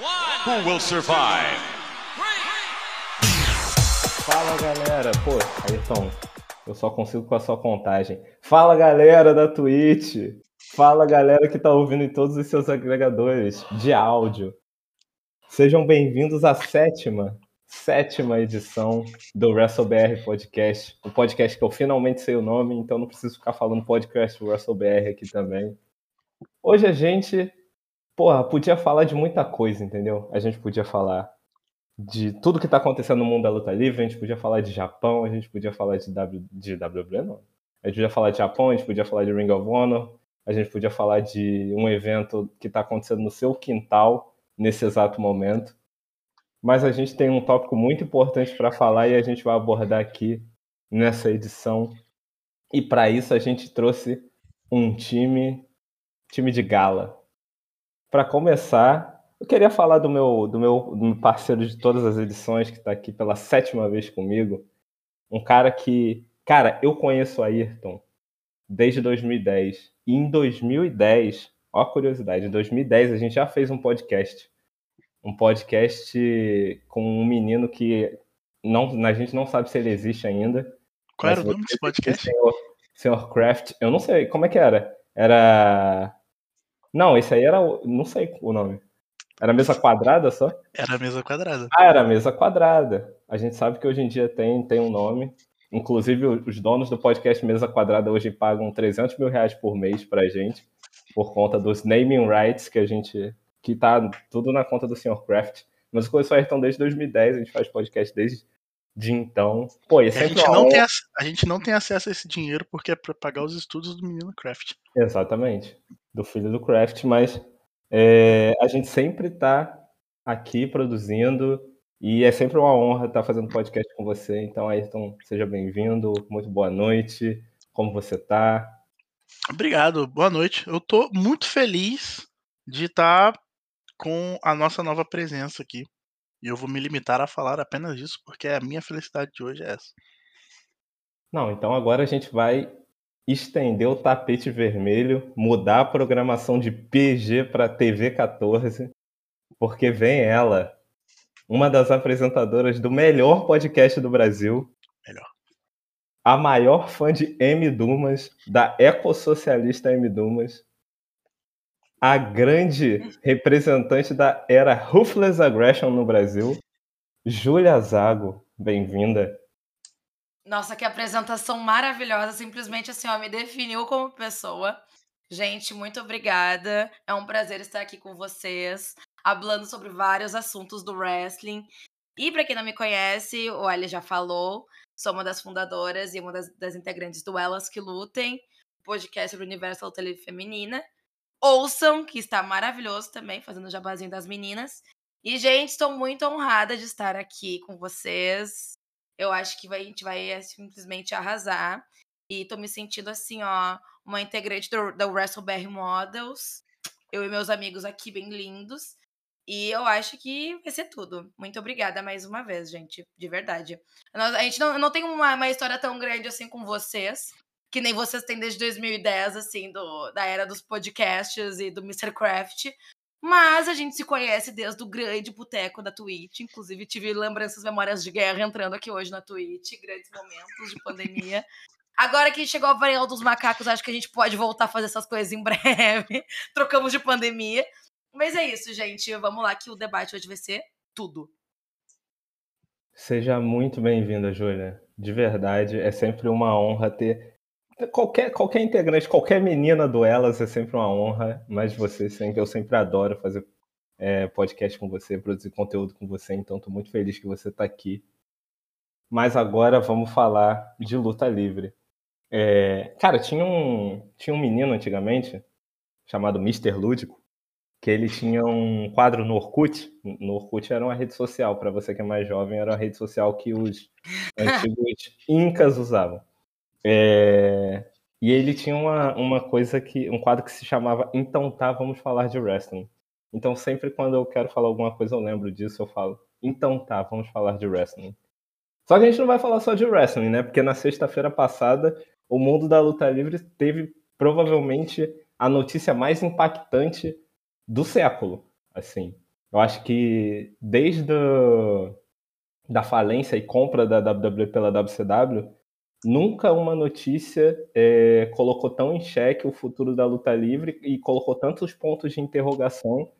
Who will survive? Fala galera, pô, Ayrton, eu só consigo com a sua contagem. Fala galera da Twitch, fala galera que tá ouvindo em todos os seus agregadores de áudio. Sejam bem-vindos à sétima, sétima edição do WrestleBR Podcast, o podcast que eu finalmente sei o nome, então não preciso ficar falando podcast WrestleBR aqui também. Hoje a gente, porra, podia falar de muita coisa, entendeu? A gente podia falar de tudo que tá acontecendo no mundo da luta livre, a gente podia falar de Japão, a gente podia falar de, w, de WWE, não. A gente podia falar de Japão, a gente podia falar de Ring of Honor, a gente podia falar de um evento que está acontecendo no seu quintal nesse exato momento. Mas a gente tem um tópico muito importante para falar e a gente vai abordar aqui nessa edição. E para isso a gente trouxe um time, time de gala. Para começar, eu queria falar do meu, do meu, do meu parceiro de todas as edições, que está aqui pela sétima vez comigo. Um cara que, cara, eu conheço o Ayrton desde 2010. E em 2010, ó a curiosidade, em 2010 a gente já fez um podcast. Um podcast com um menino que não, a gente não sabe se ele existe ainda. Qual era o nome desse podcast? Senhor, Senhor Craft, eu não sei, como é que era? Era. Não, esse aí era. Não sei o nome. Era mesa quadrada só? Era mesa quadrada. Ah, era mesa quadrada. A gente sabe que hoje em dia tem, tem um nome. Inclusive, os donos do podcast Mesa Quadrada hoje pagam 300 mil reais por mês pra gente, por conta dos naming rights que a gente. que tá tudo na conta do Sr. Craft. Mas o Coisa Ayrton desde 2010, a gente faz podcast desde de então. Pô, e é a, gente não tem, a gente não tem acesso a esse dinheiro porque é pra pagar os estudos do menino Craft. Exatamente, do filho do Craft, mas é, a gente sempre tá aqui produzindo e é sempre uma honra estar fazendo podcast com você. Então, Ayrton, seja bem-vindo, muito boa noite, como você tá? Obrigado, boa noite. Eu tô muito feliz de estar com a nossa nova presença aqui. E eu vou me limitar a falar apenas isso, porque a minha felicidade de hoje é essa. Não, então agora a gente vai estender o tapete vermelho, mudar a programação de PG para TV 14, porque vem ela, uma das apresentadoras do melhor podcast do Brasil. Melhor. A maior fã de M. Dumas, da ecossocialista M. Dumas. A grande representante da era Ruthless Aggression no Brasil, Júlia Zago. Bem-vinda. Nossa, que apresentação maravilhosa. Simplesmente assim, ó, me definiu como pessoa. Gente, muito obrigada. É um prazer estar aqui com vocês, falando sobre vários assuntos do wrestling. E para quem não me conhece, o Elia já falou, sou uma das fundadoras e uma das, das integrantes do Elas que Lutem, podcast sobre o universo da luta feminina. Ouçam, que está maravilhoso também, fazendo o jabazinho das meninas. E, gente, estou muito honrada de estar aqui com vocês. Eu acho que vai- a gente vai é, simplesmente arrasar. E tô me sentindo assim, ó, uma integrante do, da WrestleBR Models. Eu e meus amigos aqui bem lindos. E eu acho que vai ser tudo. Muito obrigada mais uma vez, gente. De verdade. Nós- a gente não, não tem uma, uma história tão grande assim com vocês. Que nem vocês têm desde 2010, assim, do, da era dos podcasts e do Mr. Craft. Mas a gente se conhece desde o grande boteco da Twitch. Inclusive, tive lembranças, memórias de guerra entrando aqui hoje na Twitch. Grandes momentos de pandemia. Agora que chegou a variante dos macacos, acho que a gente pode voltar a fazer essas coisas em breve. Trocamos de pandemia. Mas é isso, gente. Vamos lá que o debate hoje vai ser tudo. Seja muito bem-vinda, Júlia. De verdade, é sempre uma honra ter qualquer, qualquer integrante, qualquer menina do Elas é sempre uma honra, mas você sempre, eu sempre adoro fazer é, podcast com você, produzir conteúdo com você, então estou muito feliz que você está aqui. Mas agora vamos falar de luta livre. É, cara, tinha um, tinha um menino antigamente chamado Mr. Lúdico, que ele tinha um quadro no Orkut. No Orkut era uma rede social, para você que é mais jovem, era uma rede social que os antigos incas usavam. É, e ele tinha uma, uma coisa que. um quadro que se chamava Então tá, vamos falar de wrestling. Então sempre quando eu quero falar alguma coisa, eu lembro disso, eu falo, então tá, vamos falar de wrestling. Só que a gente não vai falar só de wrestling, né? Porque na sexta-feira passada, o mundo da luta livre teve provavelmente a notícia mais impactante do século, assim. Eu acho que desde a, da falência e compra da WWE pela WCW, nunca uma notícia é, colocou tão em xeque o futuro da luta livre e colocou tantos pontos de interrogação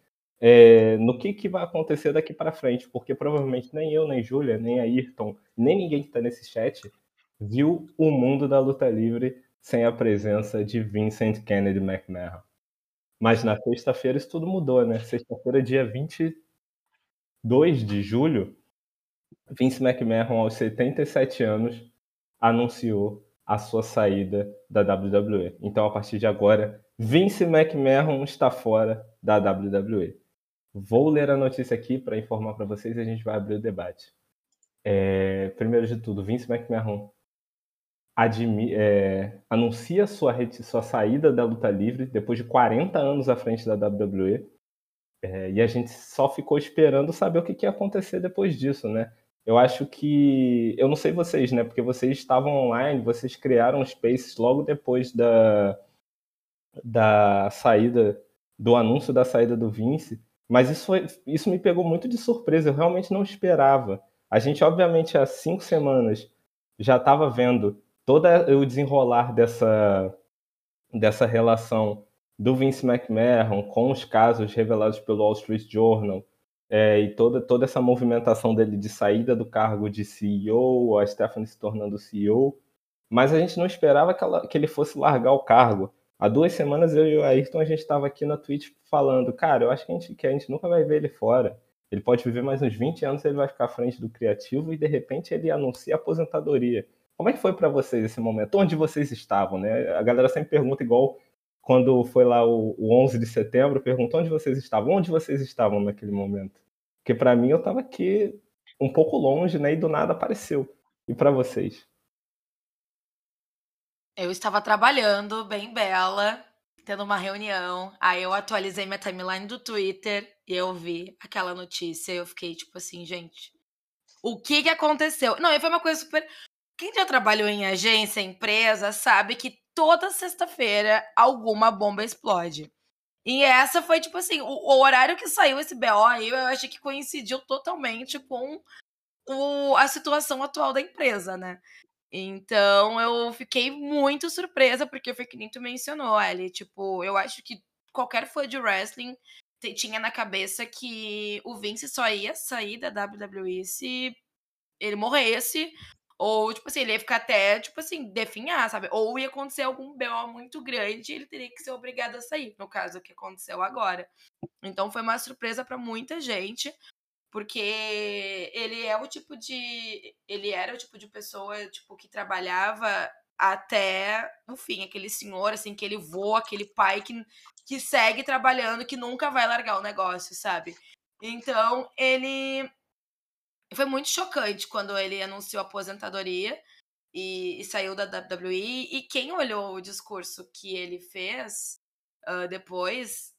é, no que, que vai acontecer daqui para frente, porque provavelmente nem eu, nem Júlia, nem Ayrton, nem ninguém que está nesse chat viu o mundo da luta livre sem a presença de Vincent Kennedy McMahon. Mas na sexta-feira isso tudo mudou, né? Sexta-feira, dia 22 de julho, Vince McMahon, aos 77 anos, anunciou a sua saída da WWE. Então, a partir de agora, Vince McMahon está fora da WWE. Vou ler a notícia aqui para informar para vocês e a gente vai abrir o debate. É, primeiro de tudo, Vince McMahon admi, é, anuncia sua, sua saída da luta livre depois de 40 anos à frente da WWE. É, e a gente só ficou esperando saber o que, que ia acontecer depois disso, né? Eu acho que. Eu não sei vocês, né? Porque vocês estavam online, vocês criaram Spaces logo depois da, da saída, do anúncio da saída do Vince. Mas isso, foi, isso me pegou muito de surpresa, eu realmente não esperava. A gente, obviamente, há cinco semanas já estava vendo todo o desenrolar dessa, dessa relação do Vince McMahon com os casos revelados pelo Wall Street Journal é, e toda, toda essa movimentação dele de saída do cargo de CEO, a Stephanie se tornando CEO, mas a gente não esperava que, ela, que ele fosse largar o cargo. Há duas semanas eu e o Ayrton a gente estava aqui na Twitch falando, cara, eu acho que a, gente, que a gente nunca vai ver ele fora. Ele pode viver mais uns 20 anos, ele vai ficar à frente do criativo e de repente ele anuncia aposentadoria. Como é que foi para vocês esse momento? Onde vocês estavam, né? A galera sempre pergunta igual quando foi lá o, o 11 de setembro, perguntou onde vocês estavam. Onde vocês estavam naquele momento? Porque para mim eu estava aqui um pouco longe, né? E do nada apareceu. E para vocês? Eu estava trabalhando, bem bela, tendo uma reunião. Aí eu atualizei minha timeline do Twitter e eu vi aquela notícia. E eu fiquei tipo assim, gente, o que que aconteceu? Não, e foi uma coisa super. Quem já trabalhou em agência, empresa, sabe que toda sexta-feira alguma bomba explode. E essa foi, tipo assim, o, o, horário que saiu esse BO aí, eu achei que coincidiu totalmente com o, a situação atual da empresa, né? Então eu fiquei muito surpresa, porque foi que nem tu mencionou, Ali. Tipo, eu acho que qualquer fã de wrestling tinha na cabeça que o Vince só ia sair da WWE se ele morresse ou, tipo assim, ele ia ficar até, tipo assim, definhar, sabe? Ou ia acontecer algum BO muito grande e ele teria que ser obrigado a sair, no caso, o que aconteceu agora. Então foi uma surpresa para muita gente, porque ele é o tipo de. Ele era o tipo de pessoa, tipo, que trabalhava até o fim, aquele senhor, assim, que ele voa, aquele pai que, que segue trabalhando, que nunca vai largar o negócio, sabe? Então, ele foi muito chocante quando ele anunciou a aposentadoria e, e, saiu da WWE. E quem olhou o discurso que ele fez uh, depois,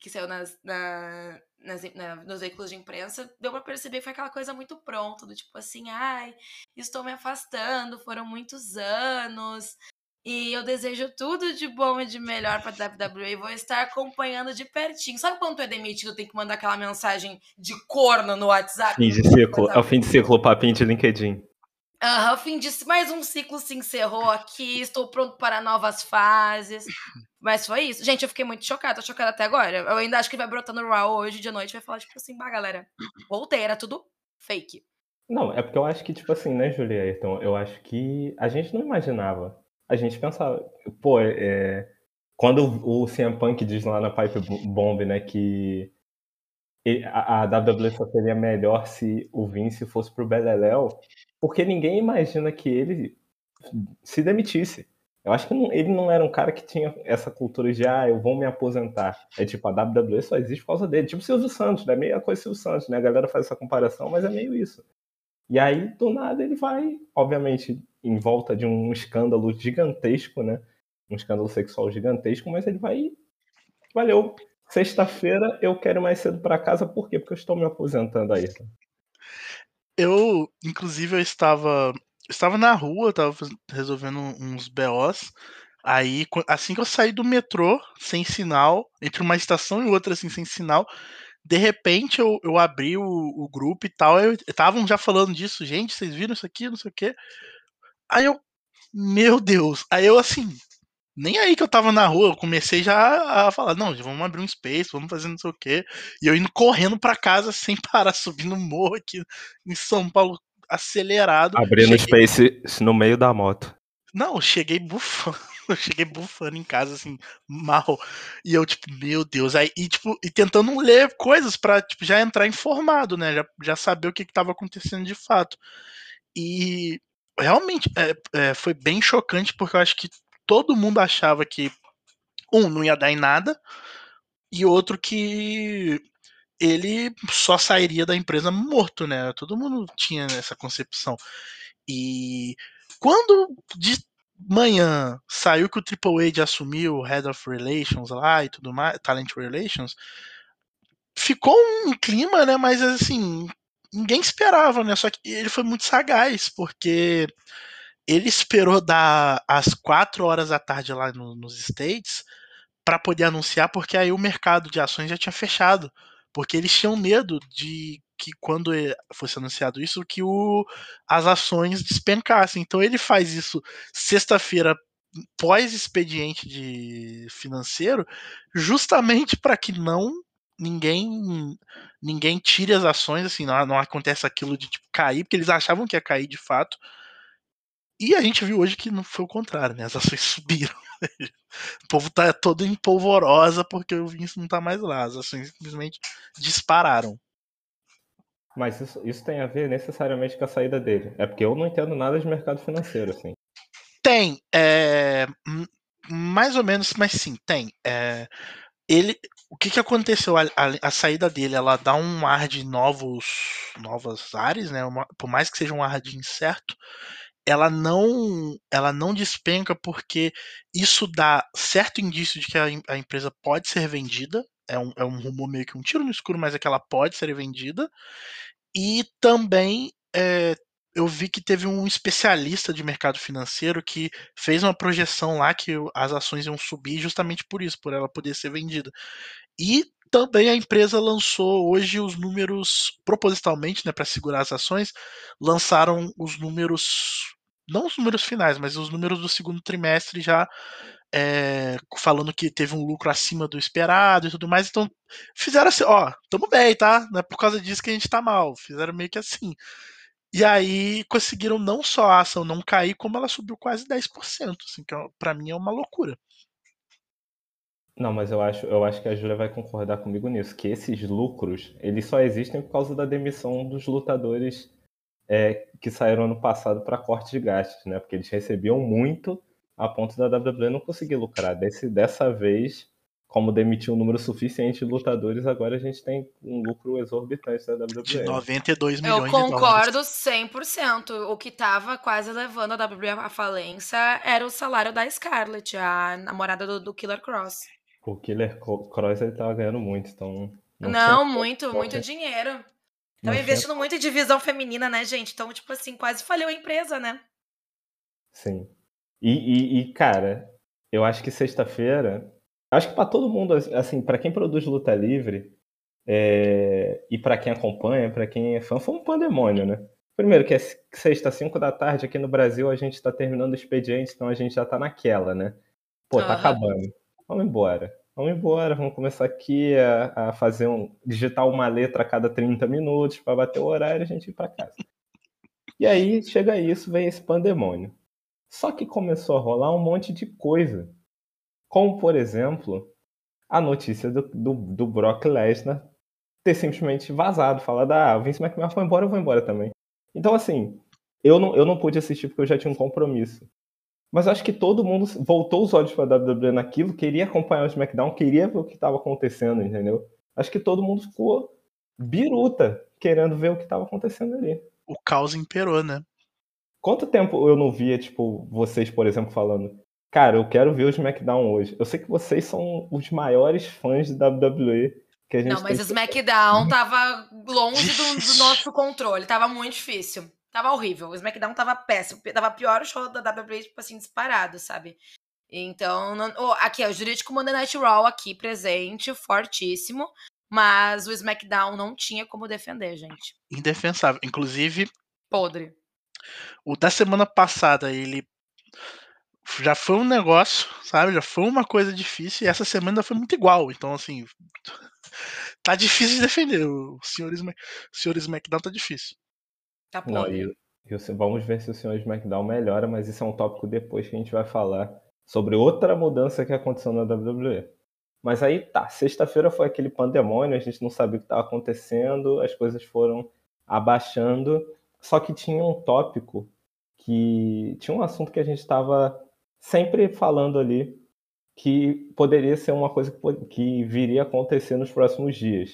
que saiu nas, na, nas, na, nos veículos de imprensa, deu para perceber que foi aquela coisa muito pronta, do tipo assim, ai, estou me afastando, foram muitos anos, e eu desejo tudo de bom e de melhor pra WWE. Vou estar acompanhando de pertinho. Sabe quando tu é demitido, tem que mandar aquela mensagem de corno no WhatsApp? Fim de ciclo. É o fim de ciclo, papinho de LinkedIn. Aham, uhum, fim de mais um ciclo se encerrou aqui. Estou pronto para novas fases. Mas foi isso. Gente, eu fiquei muito chocada. Tô chocada até agora. Eu ainda acho que vai brotar no Raw hoje de noite. Vai falar, tipo assim, bah, galera, voltei, era tudo fake. Não, é porque eu acho que, tipo assim, né, Julia? Então, eu acho que a gente não imaginava a gente pensava, pô, é, é quando o CM Punk diz lá na Pipe Bomb, né, que a, WWE só seria melhor se o Vince fosse pro Beleléu, porque ninguém imagina que ele se demitisse. Eu acho que não, ele não era um cara que tinha essa cultura de, ah, eu vou me aposentar. É tipo, a WWE só existe por causa dele. Tipo o Silvio Santos, né? Meio a coisa Silvio Santos, né? A galera faz essa comparação, mas é meio isso. E aí, do nada, ele vai, obviamente, em volta de um escândalo gigantesco, né? Um escândalo sexual gigantesco, mas ele vai. Valeu. Sexta-feira eu quero mais cedo para casa, por quê? Porque eu estou me aposentando aí. Eu, inclusive, eu estava. estava na rua, estava resolvendo uns BOs. Aí, assim que eu saí do metrô, sem sinal, entre uma estação e outra, assim, sem sinal, de repente eu, eu abri o, o grupo e tal, estavam já falando disso, gente, vocês viram isso aqui, não sei o quê. Aí eu, meu Deus, aí eu assim, nem aí que eu tava na rua, eu comecei já a falar, não, vamos abrir um space, vamos fazer não sei o quê. E eu indo correndo para casa sem parar, subindo morro aqui em São Paulo, acelerado. Abrindo cheguei... space no meio da moto. Não, cheguei bufando. Eu cheguei bufando em casa, assim, mal. E eu, tipo, meu Deus. Aí, e, tipo, e tentando ler coisas pra, tipo, já entrar informado, né? Já, já saber o que, que tava acontecendo de fato. E realmente é, é, foi bem chocante, porque eu acho que todo mundo achava que, um, não ia dar em nada, e outro que ele só sairia da empresa morto, né? Todo mundo tinha essa concepção. E quando de manhã saiu que o Triple H assumiu o Head of Relations lá e tudo mais, Talent Relations, ficou um clima, né? Mas assim, ninguém esperava, né? Só que ele foi muito sagaz, porque ele esperou dar as 4 horas da tarde lá no, nos States para poder anunciar, porque aí o mercado de ações já tinha fechado. Porque eles tinham medo de que quando fosse anunciado isso, que o, as ações despencassem. Então ele faz isso sexta-feira pós-expediente de financeiro, justamente para que não ninguém ninguém tire as ações, assim, não, não acontece aquilo de tipo, cair, porque eles achavam que ia cair de fato. E a gente viu hoje que não foi o contrário, né? As ações subiram. o povo tá todo em polvorosa porque o Vince não tá mais lá. As ações simplesmente dispararam. Mas isso, isso tem a ver necessariamente com a saída dele. É porque eu não entendo nada de mercado financeiro, assim. Tem. É, mais ou menos, mas sim, tem. É, ele, o que, que aconteceu? A, a, a, saída dele, ela dá um ar de novos, novas áreas, né? Uma, por mais que seja um ar de incerto, ela não, ela não despenca porque isso dá certo indício de que a, a empresa pode ser vendida. É um, é um rumor meio que um tiro no escuro, mas é que ela pode ser vendida. E também é, eu vi que teve um especialista de mercado financeiro que fez uma projeção lá que as ações iam subir justamente por isso, por ela poder ser vendida. E também a empresa lançou hoje os números, propositalmente, né, para segurar as ações, lançaram os números, não os números finais, mas os números do segundo trimestre já é, falando que teve um lucro acima do esperado e tudo mais. Então, fizeram assim, ó, tamo bem, tá? Não é por causa disso que a gente tá mal. Fizeram meio que assim. E aí conseguiram não só a ação não cair, como ela subiu quase 10%, assim, que é para mim é uma loucura. Não, mas eu acho, eu acho que a Júlia vai concordar comigo nisso, que esses lucros, eles só existem por causa da demissão dos lutadores é, que saíram ano passado para corte de gastos, né? Porque eles recebiam muito a ponto da WWE não conseguir lucrar. Desse, dessa vez, como demitiu um número suficiente de lutadores, agora a gente tem um lucro exorbitante da WWE. De 92 milhões Eu concordo 100%. O que estava quase levando a WWE à falência era o salário da Scarlett, a namorada do, do Killer Cross. O Killer Cross ele tava ganhando muito, então. Não, não muito, muito dinheiro. Estão investindo tinha... muito em divisão feminina, né, gente? Então, tipo assim, quase falhou a empresa, né? Sim. E, e, e cara, eu acho que sexta-feira. Acho que para todo mundo, assim, para quem produz luta livre é, e para quem acompanha, para quem é fã, foi um pandemônio, né? Primeiro, que é sexta, cinco da tarde, aqui no Brasil a gente está terminando o expediente, então a gente já tá naquela, né? Pô, tá uhum. acabando. Vamos embora. Vamos embora, vamos começar aqui a, a, fazer um. digitar uma letra a cada 30 minutos para bater o horário e a gente ir para casa. E aí chega isso, vem esse pandemônio. Só que começou a rolar um monte de coisa. Como, por exemplo, a notícia do, do, do Brock Lesnar ter simplesmente vazado, falado, ah, o Vince McMahon foi embora, eu vou embora também. Então, assim, eu não, eu não pude assistir porque eu já tinha um compromisso. Mas acho que todo mundo voltou os olhos para a WWE naquilo, queria acompanhar o SmackDown, queria ver o que estava acontecendo, entendeu? Acho que todo mundo ficou biruta querendo ver o que estava acontecendo ali. O caos imperou, né? Quanto tempo eu não via, tipo, vocês, por exemplo, falando, cara, eu quero ver o SmackDown hoje. Eu sei que vocês são os maiores fãs de WWE que a gente Não, mas o SmackDown tava longe do, do, nosso controle, tava muito difícil. Tava horrível. O SmackDown tava péssimo. Tava pior o show da WWE, tipo assim, disparado, sabe? Então, não... oh, aqui, ó, o jurídico Monday Night Raw aqui presente, fortíssimo. Mas o SmackDown não tinha como defender, gente. Indefensável. Inclusive, Podre. o da semana passada, ele já foi um negócio, sabe? Já foi uma coisa difícil e essa semana foi muito igual. Então, assim, tá difícil de defender. O senhor, Smack... o senhor SmackDown tá difícil. Tá Não, e, e você- vamos ver se o senhor SmackDown melhora, mas isso é um tópico depois que a gente vai falar sobre outra mudança que aconteceu na WWE. Mas aí tá, sexta-feira foi aquele pandemônio, a gente não sabia o que estava acontecendo, as coisas foram abaixando, só que tinha um tópico que tinha um assunto que a gente estava sempre falando ali que poderia ser uma coisa que, viria a acontecer nos próximos dias,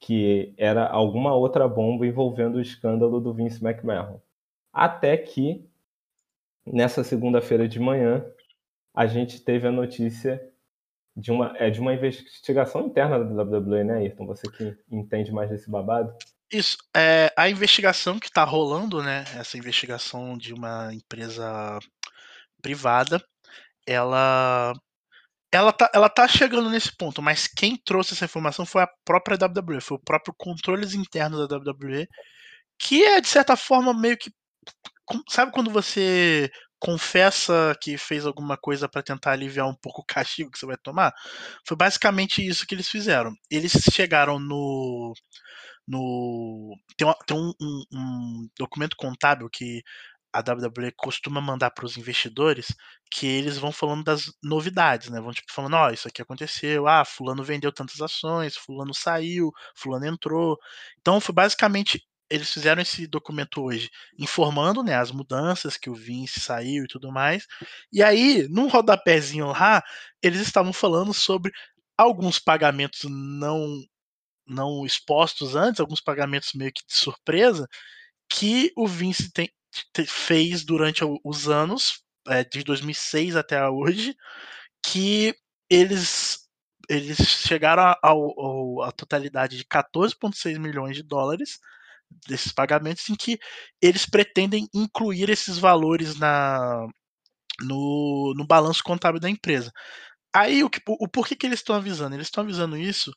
que era alguma outra bomba envolvendo o escândalo do Vince McMahon. Até que nessa segunda-feira de manhã a gente teve a notícia de uma, é, de uma investigação interna da WWE, né, Ayrton? Você que entende mais desse babado. Isso, é, a investigação que tá rolando, né? Essa investigação de uma empresa privada, ela ela tá, ela tá chegando nesse ponto, mas quem trouxe essa informação foi a própria WWE, foi o próprio controles internos da WWE, que é de certa forma meio que sabe quando você confessa que fez alguma coisa pra tentar aliviar um pouco o castigo que você vai tomar? Foi basicamente isso que eles fizeram. Eles chegaram no no tem, uma- tem um, um- um documento contábil que a WWE costuma mandar para os investidores que eles vão falando das novidades, né? Vão tipo falando, ó, isso aqui aconteceu, ah, fulano vendeu tantas ações, fulano saiu, fulano entrou. Então foi basicamente eles fizeram esse documento hoje, informando, né, as mudanças que o Vince saiu e tudo mais. E aí, num rodapézinho lá, eles estavam falando sobre alguns pagamentos não não expostos antes, alguns pagamentos meio que de surpresa, que o Vince tem- te- fez durante os anos, é, de 2006 até hoje, que eles eles chegaram ao- à totalidade de 14,6 milhões de dólares desses pagamentos, em que eles pretendem incluir esses valores na, no, no balanço contábil da empresa. Aí o, que, o, o porquê que eles estão avisando? Eles estão avisando isso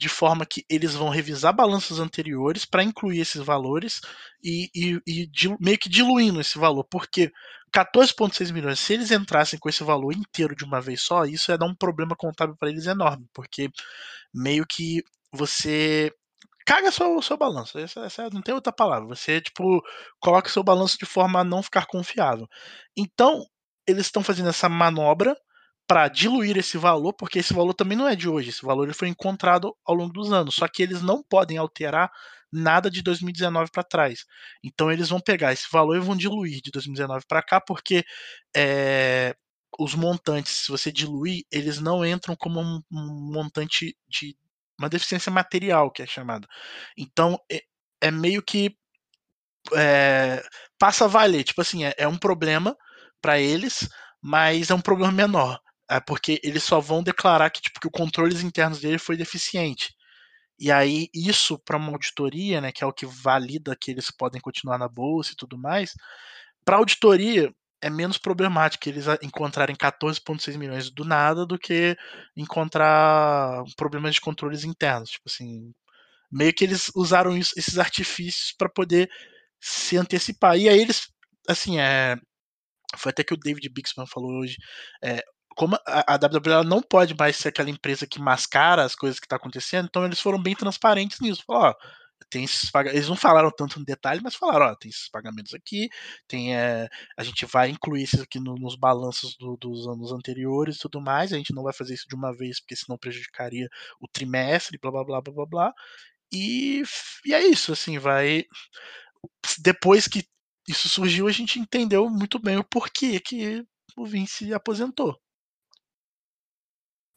de forma que eles vão revisar balanços anteriores para incluir esses valores e, e- e meio que diluindo esse valor, porque 14,6 milhões, se eles entrassem com esse valor inteiro de uma vez só, isso ia dar um problema contábil para eles enorme, porque meio que você caga seu, seu balanço. Essa, essa não tem outra palavra. Você, tipo, coloca seu balanço de forma a não ficar confiável. Então, eles estão fazendo essa manobra para diluir esse valor, porque esse valor também não é de hoje. Esse valor ele foi encontrado ao longo dos anos. Só que eles não podem alterar nada de 2019 para trás. Então, eles vão pegar esse valor e vão diluir de 2019 para cá, porque é, os montantes, se você diluir, eles não entram como um, um montante de uma deficiência material, que é chamado. Então, é, é meio que é, passa a valer. Tipo assim, é, é um problema para eles, mas é um problema menor. É porque eles só vão declarar que, tipo, que o controles internos dele foi deficiente. E aí, isso para uma auditoria, né, que é o que valida que eles podem continuar na bolsa e tudo mais, para auditoria é menos problemático eles encontrarem 14,6 milhões do nada do que encontrar problemas de controles internos. Tipo assim, meio que eles usaram isso- esses artifícios para poder se antecipar. E aí eles, assim, é, foi até que o David Bixman falou hoje, é, como a, a WWE não pode mais ser aquela empresa que mascara as coisas que tá acontecendo, então eles foram bem transparentes nisso. Ó, tem esses eles não falaram tanto no detalhe, mas falaram, ó, tem esses pagamentos aqui, tem é, a gente vai incluir isso aqui no- nos balanços do- dos anos anteriores e tudo mais, a gente não vai fazer isso de uma vez, porque senão prejudicaria o trimestre, blá blá blá blá blá blá. E, e é isso, assim, vai. Depois que isso surgiu, a gente entendeu muito bem o porquê que o Vince aposentou.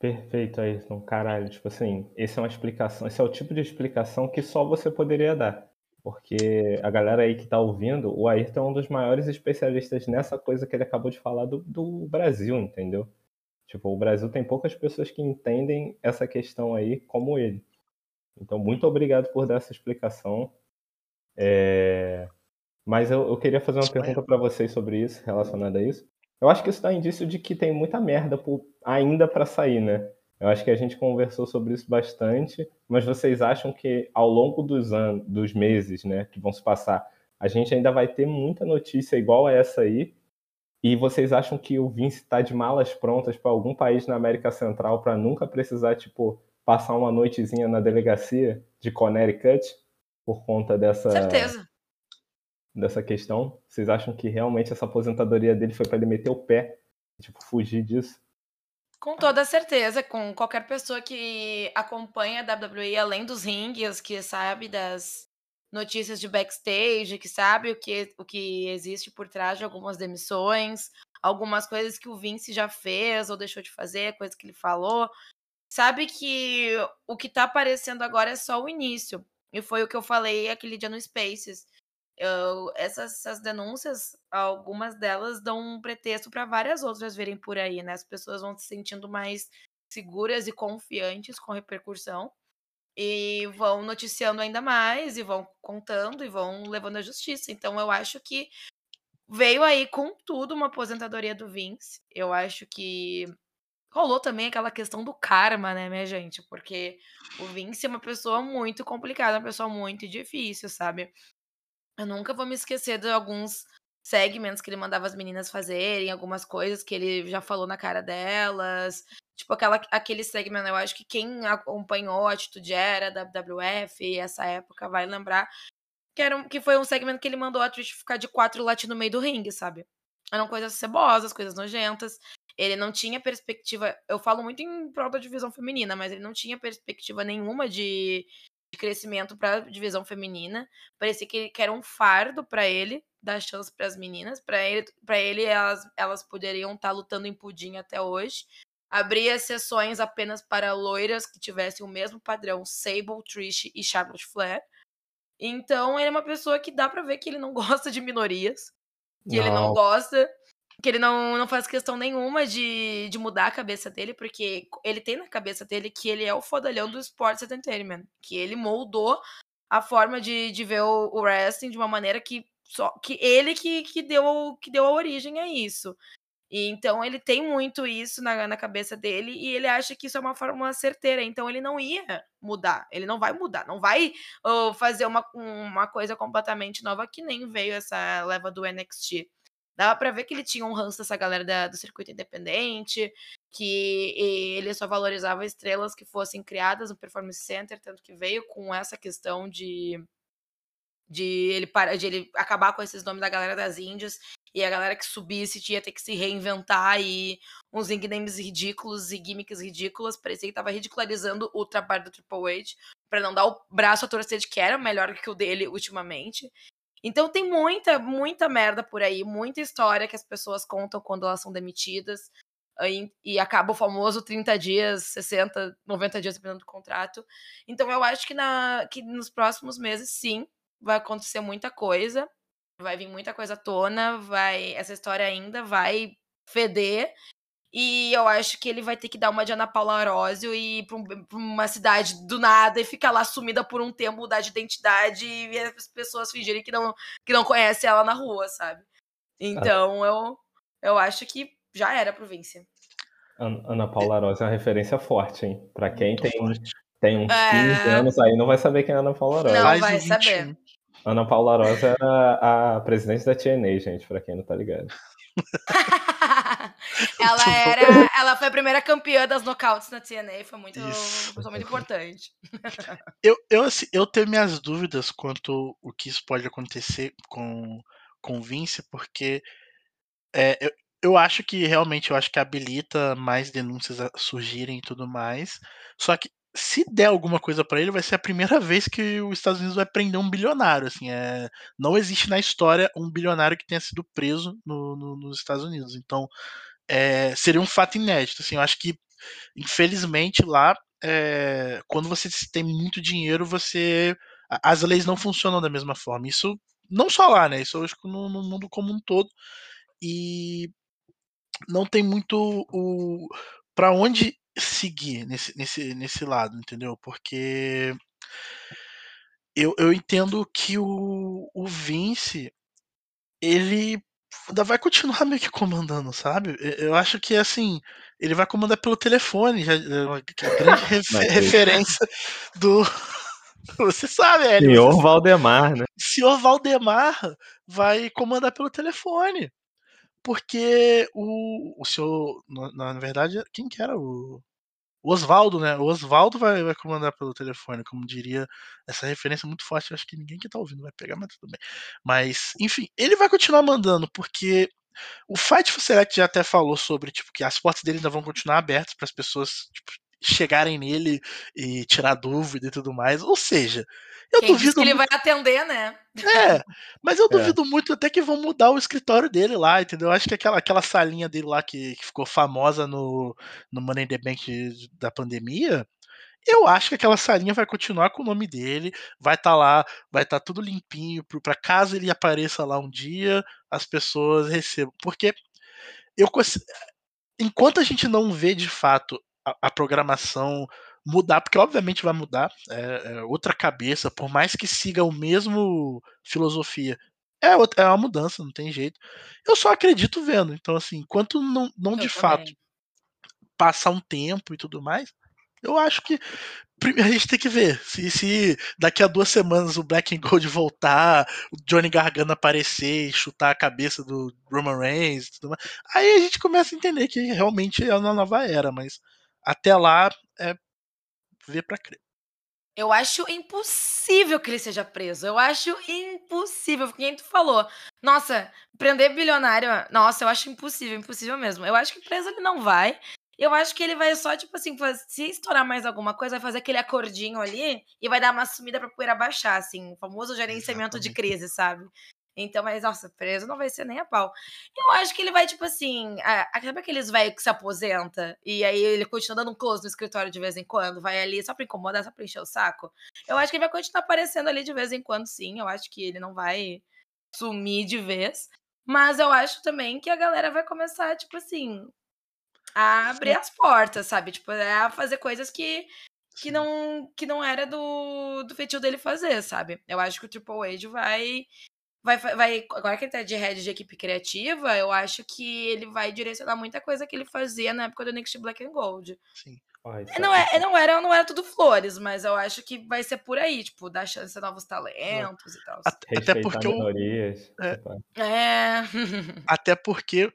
Perfeito, Ayrton. Caralho, tipo assim, essa é uma explicação, esse é o tipo de explicação que só você poderia dar. Porque a galera aí que tá ouvindo, o Ayrton é um dos maiores especialistas nessa coisa que ele acabou de falar do, do Brasil, entendeu? Tipo, o Brasil tem poucas pessoas que entendem essa questão aí como ele. Então, muito obrigado por dar essa explicação. É, Mas eu, eu queria fazer uma pergunta para vocês sobre isso, relacionada a isso. Eu acho que isso dá indício de que tem muita merda por- ainda para sair, né? Eu acho que a gente conversou sobre isso bastante, mas vocês acham que ao longo dos anos, dos meses, né, que vão se passar, a gente ainda vai ter muita notícia igual a essa aí? E vocês acham que o Vince está de malas prontas para algum país na América Central para nunca precisar, tipo, passar uma noitezinha na delegacia de Connecticut por conta dessa Certeza. Dessa questão? Vocês acham que realmente essa aposentadoria dele foi para ele meter o pé, tipo, fugir disso? Com toda certeza, com qualquer pessoa que acompanha a WWE além dos rings, que sabe das notícias de backstage, que sabe o que, o que existe por trás de algumas demissões, algumas coisas que o Vince já fez ou deixou de fazer, coisas que ele falou. Sabe que o que tá aparecendo agora é só o início. E foi o que eu falei aquele dia no Spaces. Eu, essas, essas, denúncias, algumas delas dão um pretexto para várias outras virem por aí, né? As pessoas vão se sentindo mais seguras e confiantes com repercussão e vão noticiando ainda mais e vão contando e vão levando à justiça. Então eu acho que veio aí com tudo uma aposentadoria do Vince. Eu acho que rolou também aquela questão do karma, né, minha gente? Porque o Vince é uma pessoa muito complicada, uma pessoa muito difícil, sabe? Eu nunca vou me esquecer de alguns segmentos que ele mandava as meninas fazerem, algumas coisas que ele já falou na cara delas. Tipo, aquela, aquele segmento, eu acho que quem acompanhou a Atitude Era da WWF essa época vai lembrar que, era um, que foi um segmento que ele mandou a Trish ficar de quatro late no meio do ringue, sabe? Eram coisas cebosas, coisas nojentas. Ele não tinha perspectiva. Eu falo muito em prol da divisão feminina, mas ele não tinha perspectiva nenhuma de, de crescimento para divisão feminina. Parecia que, que era um fardo para ele dar chance para as meninas, para ele, para ele elas, elas poderiam estar tá lutando em pudim até hoje. Abria sessões apenas para loiras que tivessem o mesmo padrão Sable, Trish e Charlotte Flair. Então, ele é uma pessoa que dá para ver que ele não gosta de minorias, que não. ele não gosta que ele não, não faz questão nenhuma de, de mudar a cabeça dele, porque ele tem na cabeça dele que ele é o fodalhão do Sports Entertainment, que ele moldou a forma de, de ver o, o wrestling de uma maneira que só que ele que, que, deu, que deu a origem a isso. E então ele tem muito isso na, na cabeça dele e ele acha que isso é uma forma certeira. Então ele não ia mudar, ele não vai mudar, não vai uh, fazer uma, uma coisa completamente nova que nem veio essa leva do NXT. Dava pra ver que ele tinha um ranço dessa galera da, do circuito independente, que ele só valorizava estrelas que fossem criadas no Performance Center, tanto que veio com essa questão de de ele para de ele acabar com esses nomes da galera das Índias e a galera que subisse tinha ter que se reinventar e uns nicknames ridículos e gimmicks ridículas, parecia que tava ridicularizando o trabalho do Triple H para não dar o braço a torcer de que era melhor que o dele ultimamente. Então tem muita, muita merda por aí, muita história que as pessoas contam quando elas são demitidas. E, e acaba o famoso 30 dias, 60, 90 dias dependendo do contrato. Então eu acho que, na, que nos próximos meses, sim, vai acontecer muita coisa. Vai vir muita coisa à tona, vai. Essa história ainda vai feder. E eu acho que ele vai ter que dar uma de Ana Paula Arósio e ir pra, um, pra, uma cidade do nada e ficar lá sumida por um tempo, mudar de identidade e as pessoas fingirem que não, que não conhecem ela na rua, sabe? Então eu, eu acho que já era pro Vince. Ana Paula Arósio é uma referência forte, hein? Pra quem tem, tem uns é... 15 anos aí, não vai saber quem é Ana Paula Arósio. Não vai saber. Ana Paula Arósio era a presidente da TNA, gente, pra quem não tá ligado. ela era, ela foi a primeira campeã das knockouts na TNA, foi muito, foi muito importante. eu, eu, assim, eu tenho minhas dúvidas quanto o que isso pode acontecer com com Vince, porque é, eu, eu acho que realmente eu acho que habilita mais denúncias a surgirem e tudo mais. Só que se der alguma coisa para ele, vai ser a primeira vez que os Estados Unidos vai prender um bilionário. Assim, é, não existe na história um bilionário que tenha sido preso no, no, nos Estados Unidos. Então, é, seria um fato inédito. Assim, eu acho que, infelizmente, lá, é, quando você tem muito dinheiro, você as leis não funcionam da mesma forma. Isso não só lá, né? Isso eu acho que no, no mundo como um todo. E não tem muito o para onde seguir nesse, nesse, nesse lado, entendeu? Porque eu, eu entendo que o, o Vince ele ainda vai continuar meio que comandando, sabe? Eu acho que assim, ele vai comandar pelo telefone, já, é uma grande refer referência do. Você sabe, Hélio. Senhor Valdemar, né? Senhor Valdemar vai comandar pelo telefone. Porque o, o senhor. Na, na verdade, quem que era o. O Oswaldo, né? O Oswaldo vai, vai comandar pelo telefone, como diria. Essa referência muito forte, eu acho que ninguém que tá ouvindo vai pegar, mas tudo bem. Mas, enfim, ele vai continuar mandando, porque o Fight for Select já até falou sobre, tipo, que as portas dele ainda vão continuar abertas para as pessoas, tipo, chegarem nele e tirar dúvida e tudo mais. Ou seja, eu Quem duvido. que ele muito... vai atender, né? É, mas eu duvido é. muito até que vão mudar o escritório dele lá, entendeu? Eu acho que aquela, aquela salinha dele lá que, que ficou famosa no, no Money in the Bank da pandemia. Eu acho que aquela salinha vai continuar com o nome dele, vai estar tá lá, vai estar tá tudo limpinho, para caso ele apareça lá um dia, as pessoas recebam. Porque eu enquanto a gente não vê de fato a, a programação mudar, porque obviamente vai mudar, é, é, outra cabeça, por mais que siga o mesmo filosofia. É, outra, é uma mudança, não tem jeito. Eu só acredito vendo. Então, assim, enquanto não, não de também. fato passar um tempo e tudo mais, eu acho que a gente tem que ver se, se daqui a duas semanas o Black and Gold voltar, o Johnny Gargano aparecer e chutar a cabeça do Roman Reigns, tudo mais, aí a gente começa a entender que realmente é uma nova era, mas até lá é ver para crer. Eu acho impossível que ele seja preso. Eu acho impossível. Quem tu falou? Nossa, prender bilionário. Nossa, eu acho impossível, impossível mesmo. Eu acho que preso ele não vai. Eu acho que ele vai só, tipo assim, se estourar mais alguma coisa, vai fazer aquele acordinho ali e vai dar uma sumida pra poeira baixar, assim, o famoso gerenciamento Exatamente. de crise, sabe? Então, mas, nossa, preso não vai ser nem a pau. Eu acho que ele vai, tipo assim. Sabe aqueles velhos que se aposenta e aí ele continua dando um close no escritório de vez em quando? Vai ali só pra incomodar, só pra encher o saco? Eu acho que ele vai continuar aparecendo ali de vez em quando, sim. Eu acho que ele não vai sumir de vez. Mas eu acho também que a galera vai começar, tipo assim, a abrir as portas, sabe? Tipo, a fazer coisas que que não que não era do, do feitio dele fazer, sabe? Eu acho que o Triple H vai vai, vai. Agora que ele tá de head de equipe criativa, eu acho que ele vai direcionar muita coisa que ele fazia na época do Next Black and Gold. Sim. Ai, não, é, não, era, não era tudo flores, mas eu acho que vai ser por aí, tipo, dar chance a novos talentos e tal. Até porque o. É. é. Até porque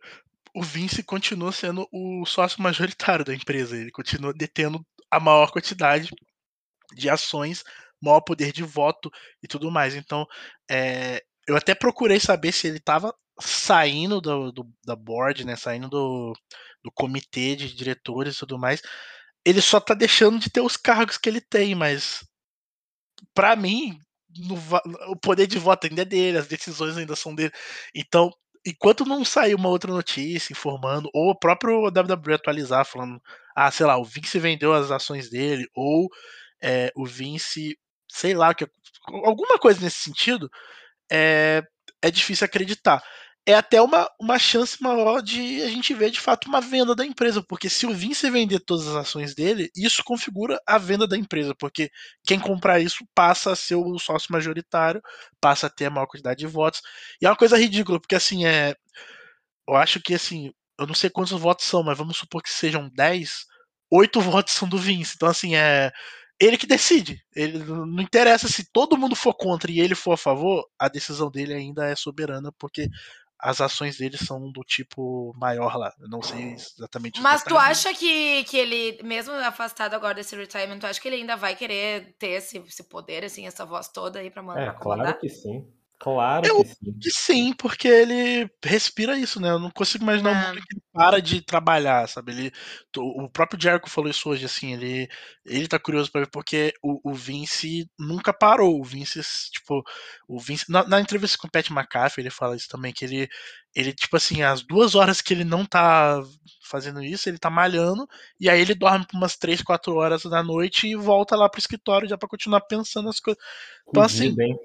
o Vince continua sendo o sócio majoritário da empresa. Ele continua detendo a maior quantidade de ações, maior poder de voto e tudo mais. Então, é, eu até procurei saber se ele estava saindo do, do, da board, né? Saindo do, do comitê de diretores e tudo mais. Ele só tá deixando de ter os cargos que ele tem, mas para mim, no, o poder de voto ainda é dele, as decisões ainda são dele. Então, enquanto não sair uma outra notícia informando, ou o próprio WWE atualizar, falando, ah, sei lá, o Vince vendeu as ações dele, ou é, o Vince, sei lá, que, alguma coisa nesse sentido, é, é difícil acreditar. É até uma, uma chance maior de a gente ver de fato uma venda da empresa, porque se o Vince vender todas as ações dele, isso configura a venda da empresa, porque quem comprar isso passa a ser o sócio majoritário, passa a ter a maior quantidade de votos. E é uma coisa ridícula, porque assim, é. Eu acho que assim, eu não sei quantos votos são, mas vamos supor que sejam 10, oito votos são do Vince. Então, assim, é ele que decide. Ele não interessa se todo mundo for contra e ele for a favor, a decisão dele ainda é soberana, porque as ações dele são do tipo maior lá. Eu não sei exatamente. Mas tu acha que, que ele, mesmo afastado agora desse retirement, tu acha que ele ainda vai querer ter esse, esse poder, assim, essa voz toda aí pra mandar? É, claro que sim. Claro eu, que sim. Que sim, porque ele respira isso, né? Eu não consigo imaginar um mundo que ele para de trabalhar, sabe? Ele, o próprio Jericho falou isso hoje, assim, ele, ele tá curioso para ver porque o, o, Vince nunca parou. O Vince, tipo, o Vince. Na, na, entrevista com o Pat McAfee, ele fala isso também, que ele, ele, tipo assim, as duas horas que ele não tá fazendo isso, ele tá malhando, e aí ele dorme por umas 3, 4 horas da noite e volta lá pro escritório já para continuar pensando as coisas. Então, assim. Bem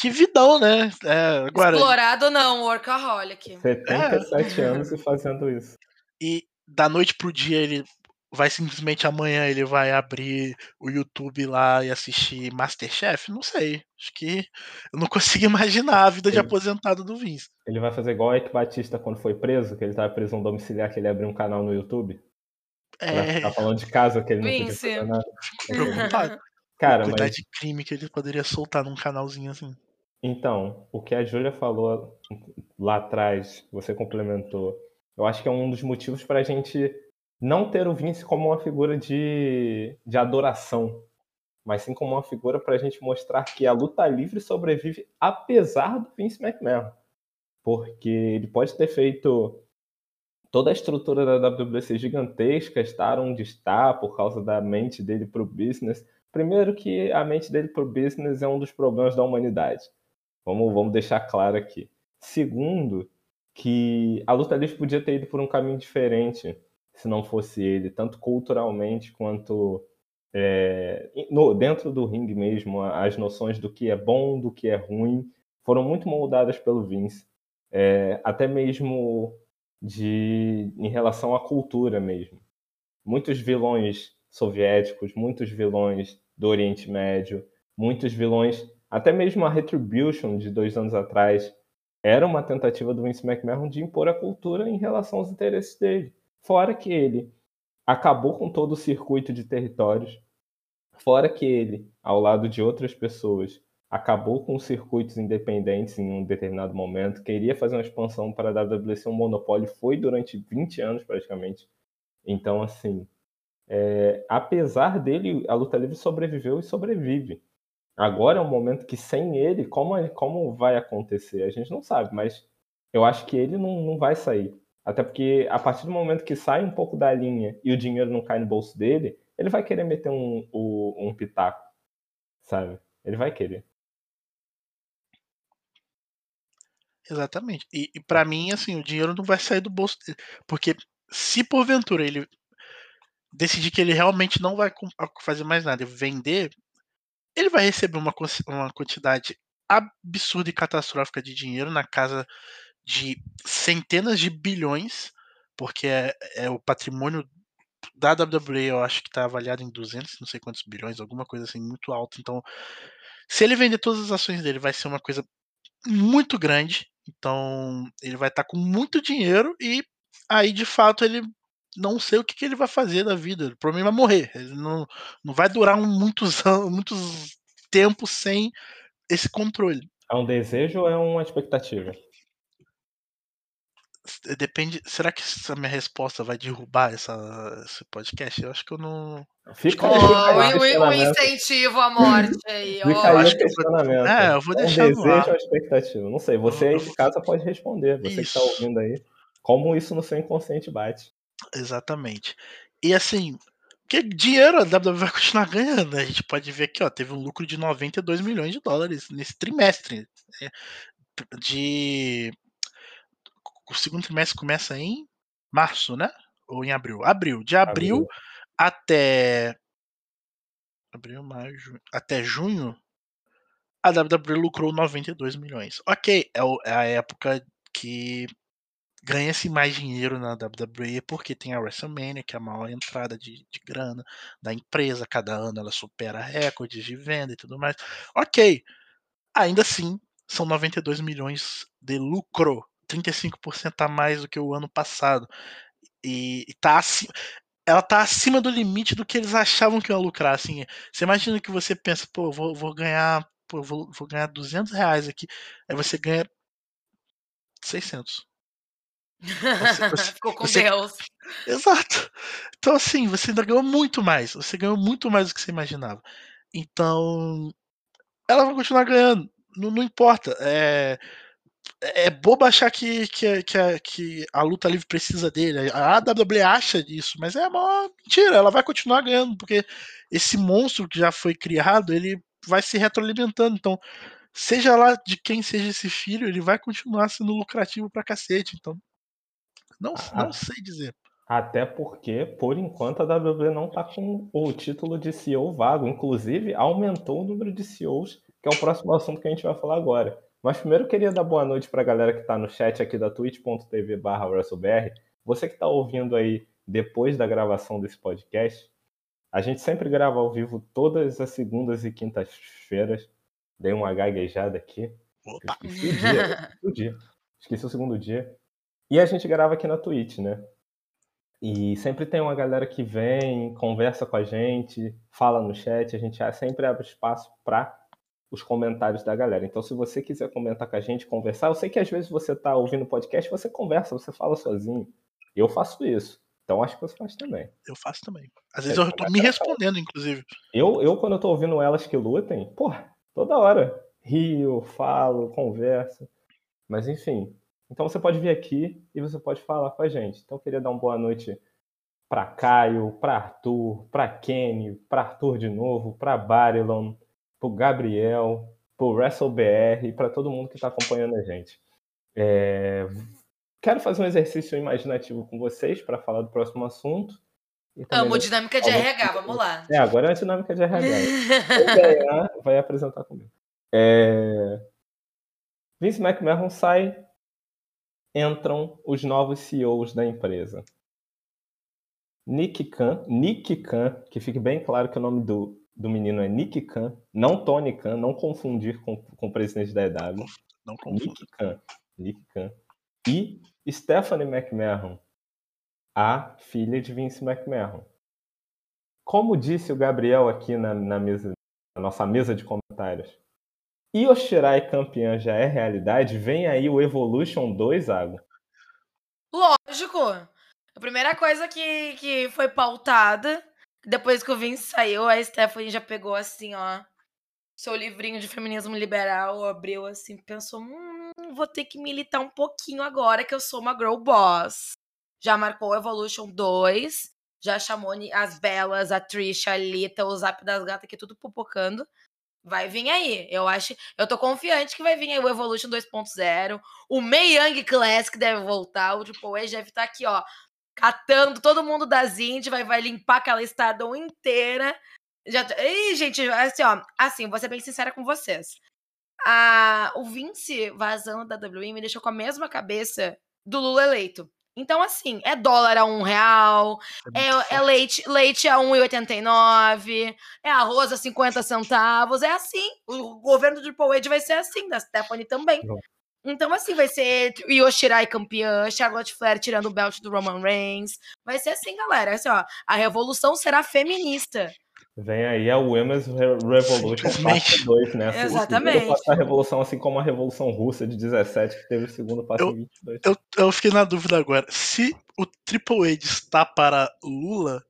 que vidão, né? É, agora, Explorado não, workaholic. 77 é. anos e fazendo isso. E da noite pro dia ele vai simplesmente amanhã ele vai abrir o YouTube lá e assistir Masterchef? Não sei. Acho que eu não consigo imaginar a vida de Ele- aposentado do Vince. Ele vai fazer igual o Eike Batista quando foi preso, que ele tava preso um domiciliar, que ele abriu um canal no YouTube. É, ficar falando de casa que ele não podia Vince. fazer nada. fico preocupado. Cara, Quantidade mas de crime que ele poderia soltar num canalzinho assim. Então, o que a Júlia falou lá atrás, você complementou, eu acho que é um dos motivos pra gente não ter o Vince como uma figura de, de adoração, mas sim como uma figura pra gente mostrar que a luta livre sobrevive apesar do Vince McMahon. Porque ele pode ter feito toda a estrutura da WWC gigantesca, estar onde está por causa da mente dele pro business. Primeiro que a mente dele pro business é um dos problemas da humanidade. Vamos, vamos deixar claro aqui. Segundo, que a luta livre podia ter ido por um caminho diferente se não fosse ele, tanto culturalmente quanto é, no- dentro do ringue mesmo, as noções do que é bom, do que é ruim, foram muito moldadas pelo Vince. É, até mesmo de em relação à cultura mesmo. Muitos vilões soviéticos, muitos vilões do Oriente Médio, muitos vilões, até mesmo a Retribution de dois anos atrás, era uma tentativa do Vince McMahon de impor a cultura em relação aos interesses dele. Fora que ele acabou com todo o circuito de territórios, fora que ele, ao lado de outras pessoas, acabou com os circuitos independentes em um determinado momento, queria fazer uma expansão para a WWE ser um monopólio, foi durante 20 anos praticamente. Então, assim, é, apesar dele, a luta livre sobreviveu e sobrevive. Agora é um momento que sem ele, como, como vai acontecer? A gente não sabe, mas eu acho que ele não, não vai sair. Até porque a partir do momento que sai um pouco da linha e o dinheiro não cai no bolso dele, ele vai querer meter um, um, um pitaco, sabe? Ele vai querer. Exatamente. E, e para mim, assim, o dinheiro não vai sair do bolso dele. Porque se porventura ele decidir que ele realmente não vai fazer mais nada e vender, ele vai receber uma, uma quantidade absurda e catastrófica de dinheiro na casa de centenas de bilhões, porque é, é o patrimônio da WWE, eu acho que está avaliado em 200, não sei quantos bilhões, alguma coisa assim muito alta. Então, se ele vender todas as ações dele, vai ser uma coisa muito grande. Então, ele vai estar com muito dinheiro e aí, de fato, ele não sei o que, que ele vai fazer da vida. Provavelmente vai morrer. Ele não, não vai durar um- muitos anos, muitos tempos sem esse controle. É um desejo ou é uma expectativa? S- Depende. Será que essa minha resposta vai derrubar essa, esse podcast? Eu acho que eu não. Fica aí o, o- o incentivo à morte aí, Fica aí acho o que eu vou- questionamento. É, eu vou É um deixar desejo ou expectativa? Não sei. Você aí de casa pode responder. Você que está Isso. ouvindo aí. Como isso no seu inconsciente bate. Exatamente. E assim, que dinheiro a WWE vai continuar ganhando. né? A gente pode ver aqui, ó, teve um lucro de 92 milhões de dólares nesse trimestre. né? De. O segundo trimestre começa em março, né? Ou em abril? Abril. De abril, Abril. até. Abril, maio, junho. Até junho, a WWE lucrou 92 milhões. Ok, é, é a época que ganha-se mais dinheiro na WWE porque tem a WrestleMania, que é a maior entrada de, de grana da empresa. Cada ano ela supera recordes de venda e tudo mais. Ok, ainda assim, são 92 milhões de lucro. 35% a mais do que o ano passado. E, e tá. Ela tá acima do limite do que eles achavam que ia lucrar. Assim, você imagina que você pensa, pô, vou, vou ganhar. Pô, vou, vou ganhar 200 reais aqui. Aí você ganha 600. Você- Ficou com você- Deus. Exato. Então, assim, você ainda ganhou muito mais. Você ganhou muito mais do que você imaginava. Então, ela vai continuar ganhando. Não, não importa. É, é bobo achar que, que, a- que, a, que a luta livre precisa dele. A AWB acha disso, mas é uma mentira. Ela vai continuar ganhando, porque esse monstro que já foi criado, ele vai se retroalimentando. Então, seja lá de quem seja esse filho, ele vai continuar sendo lucrativo pra cacete. Então, não, Ah, não sei dizer. Até porque, por enquanto, a WWE não está com o título de CEO vago. Inclusive, aumentou o número de CEOs, que é o próximo assunto que a gente vai falar agora. Mas primeiro eu queria dar boa noite para a galera que está no chat aqui da twitch.tv barra WrestleBR. Você que está ouvindo aí depois da gravação desse podcast. A gente sempre grava ao vivo todas as segundas e quintas-feiras. Dei uma gaguejada aqui. Opa. Esqueci o dia. esqueci o dia. Esqueci o segundo dia. E a gente grava aqui na Twitch, né? E sempre tem uma galera que vem, conversa com a gente, fala no chat, a gente sempre abre espaço para os comentários da galera. Então, se você quiser comentar com a gente, conversar, eu sei que às vezes você está ouvindo o podcast, você conversa, você fala sozinho. Eu faço isso. Então, acho que você faz também. Eu faço também. Às vezes eu tô me respondendo, inclusive. Eu, eu quando eu tô ouvindo elas que lutem, porra, toda hora. Rio, falo, converso. Mas, enfim, então você pode vir aqui e você pode falar com a gente. Então eu queria dar uma boa noite para Caio, para Arthur, para Kenny, para Arthur de novo, para Barilon, para Gabriel, para o WrestleBR e para todo mundo que está acompanhando a gente. É... Quero fazer um exercício imaginativo com vocês para falar do próximo assunto. Amo dinâmica de RH, vamos lá. É, agora é a dinâmica de RH. Ganhar vai apresentar comigo. É... Vince McMahon sai entram os novos CEOs da empresa. Nick Khan, Nick Khan, que fique bem claro que o nome do, do menino é Nick Khan, não Tony Khan, não confundir com, com o presidente da EW. Não Nick Khan, Nick Khan. E Stephanie McMahon, a filha de Vince McMahon. Como disse o Gabriel aqui na, na, mesa, na nossa mesa de comentários, Yoshirai campeã já é realidade, vem aí o Evolution 2, Água. Lógico. A primeira coisa que, que foi pautada, depois que o Vince saiu, a Stephanie já pegou assim, ó, seu livrinho de feminismo liberal, abriu assim, pensou, hum, vou ter que militar um pouquinho agora que eu sou uma girl boss. Já marcou o Evolution 2, já chamou as belas, a Trisha, a Lita, o Zap das Gatas, que tudo pupocando. Vai vir aí. Eu acho. Eu tô confiante que vai vir aí o Evolution 2.0. O Mei Young Classic deve voltar. O Triple H deve estar tá aqui, ó. Catando todo mundo das Indy. Vai, vai limpar aquela estadão inteira. Já, Ih, gente, assim, ó. Assim, vou ser bem sincera com vocês. A, o Vince vazando da WM me deixou com a mesma cabeça do Lula eleito. Então, assim, é dólar a um real, é, é, é leite, leite a 1,89, é arroz a 50 centavos, é assim. O governo do Triple H vai ser assim, da Stephanie também. Então, assim, vai ser Yoshirai campeã, Charlotte Flair tirando o belt do Roman Reigns. Vai ser assim, galera. Assim, ó, a revolução será feminista. Vem aí a Women's Revolution parte 2, né? Exatamente. A revolução, assim como a Revolução Russa de 17, que teve o segundo passo eu, em 22. Eu, eu fiquei na dúvida agora. Se o Triple H está para Lula,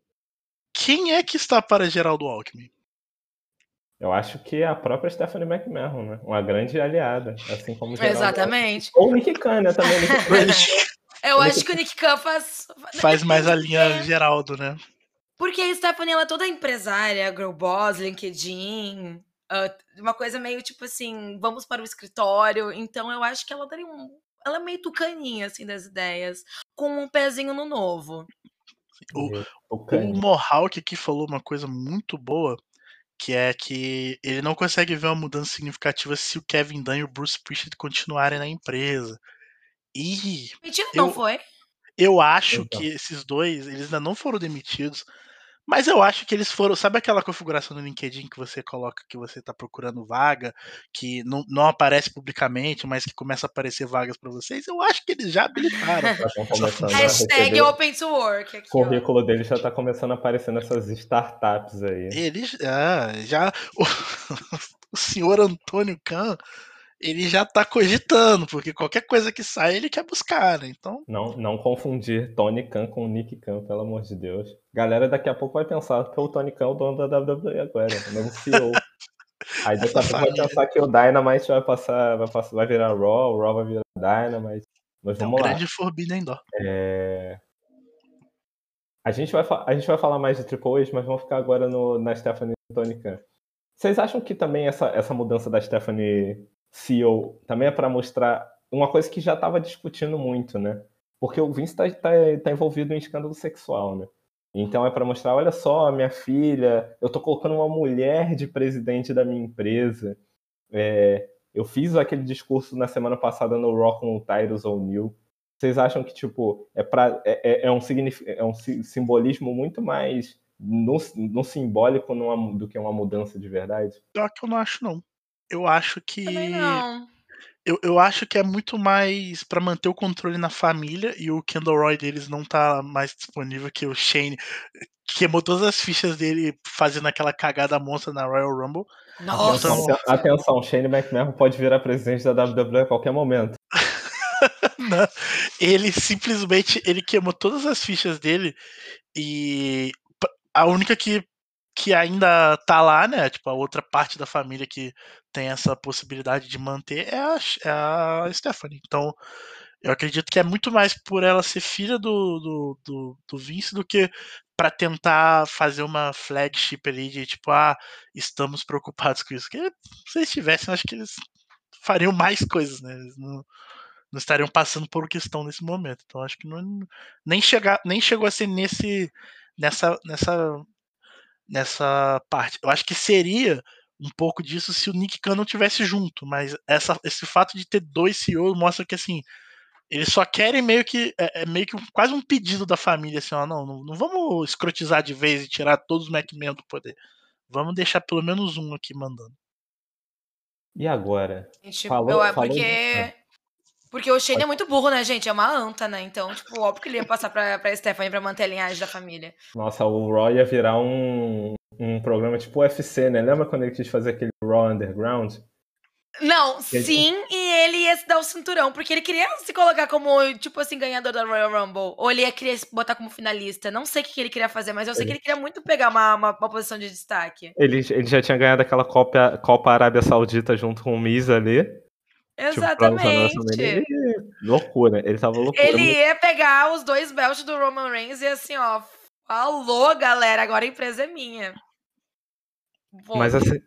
quem é que está para Geraldo Alckmin? Eu acho que é a própria Stephanie McMahon, né? Uma grande aliada, assim como Geraldo Exatamente. Alckmin. Ou Nick Khan, né? Também. eu acho que o Nick Khan faz... Faz mais a linha é. Geraldo, né? Porque a Stephanie, ela é toda empresária, girl boss, LinkedIn, uh, uma coisa meio tipo assim, vamos para o escritório. Então eu acho que ela daria um. Ela é meio tucaninha, assim, das ideias, com um pezinho no novo. O, o Mohawk aqui falou uma coisa muito boa, que é que ele não consegue ver uma mudança significativa se o Kevin Dunn e o Bruce Prichard continuarem na empresa. E. Mentira, eu, não foi? Eu acho então. que esses dois, eles ainda não foram demitidos, mas eu acho que eles foram. Sabe aquela configuração no LinkedIn que você coloca que você está procurando vaga, que não, não aparece publicamente, mas que começa a aparecer vagas para vocês? Eu acho que eles já habilitaram. Hashtag Open to Work. Aqui, o currículo deles já está começando a aparecer nessas startups aí. Eles. Ah, já. O, o senhor Antônio Kahn ele já tá cogitando, porque qualquer coisa que sai ele quer buscar, né? Então. Não, não confundir Tony Khan com Nick Khan, pelo amor de Deus. Galera daqui a pouco vai pensar que o Tony Khan é o dono da WWE agora, o novo CEO. Aí daqui a pouco vai pensar que o Dynamite vai passar, vai passar, vai virar Raw, o Raw vai virar Dynamite. Mas vamos é um lá. grande Forbidden Door. É... A gente, vai, a gente vai falar mais de Triple H, mas vamos ficar agora no, na Stephanie e Tony Khan. Vocês acham que também essa, essa mudança da Stephanie CEO também é para mostrar uma coisa que já estava discutindo muito, né? Porque o Vince está tá, tá envolvido em escândalo sexual, né? Então é para mostrar, olha só, minha filha, eu estou colocando uma mulher de presidente da minha empresa. É, eu fiz aquele discurso na semana passada no Rock com o Tyrus O'Neill. Vocês acham que, tipo, é, pra, é, é, é um, é um simbolismo muito mais no, no simbólico numa, do que uma mudança de verdade? Pior que eu não acho, não. Eu acho que. Também não. Eu, eu acho que é muito mais para manter o controle na família e o Kendall Roy deles não tá mais disponível que o Shane queimou todas as fichas dele fazendo aquela cagada monstra na Royal Rumble. Nossa! Atenção, atenção Shane McMahon pode virar presidente da WWE a qualquer momento. não, ele simplesmente ele queimou todas as fichas dele e a única que, que ainda tá lá, né? Tipo, a outra parte da família que tem essa possibilidade de manter é a, é a Stephanie. Então, eu acredito que é muito mais por ela ser filha do, do, do, do Vince do que para tentar fazer uma flagship ali de tipo, ah, estamos preocupados com isso. Porque se eles tivessem, acho que eles fariam mais coisas, né? Eles não, não estariam passando por questão nesse momento. Então acho que não, nem, chegar, nem chegou a ser nesse, nessa, nessa, nessa parte. Eu acho que seria um pouco disso se o Nick Khan não tivesse junto, mas essa, esse fato de ter dois CEOs mostra que assim eles só querem meio que é, é meio que quase um pedido da família assim, ó, não, não, não vamos escrotizar de vez e tirar todos os McMahon do poder. Vamos deixar pelo menos um aqui mandando. E agora? Gente, falou, eu, falou porque de... porque o Shane é muito burro, né, gente? É uma anta, né? Então, tipo, óbvio que ele ia passar pra, pra Stephanie pra manter a linhagem da família. Nossa, o Raw ia virar um, um programa tipo UFC, né? Lembra quando ele quis fazer aquele Raw Underground? Não, sim, e ele ia se dar o cinturão, porque ele queria se colocar como, tipo assim, ganhador da Royal Rumble. Ou ele ia querer se botar como finalista. Não sei o que ele queria fazer, mas eu sei ele... que ele queria muito pegar uma, uma, uma, posição de destaque. Ele, ele já tinha ganhado aquela Copa, Copa Arábia Saudita junto com o Miz ali. Tipo, Exatamente. Tipo, loucura, ele tava loucura. Ele ia pegar os dois belts do Roman Reigns e assim, ó, falou, galera, agora a empresa é minha. Mas assim,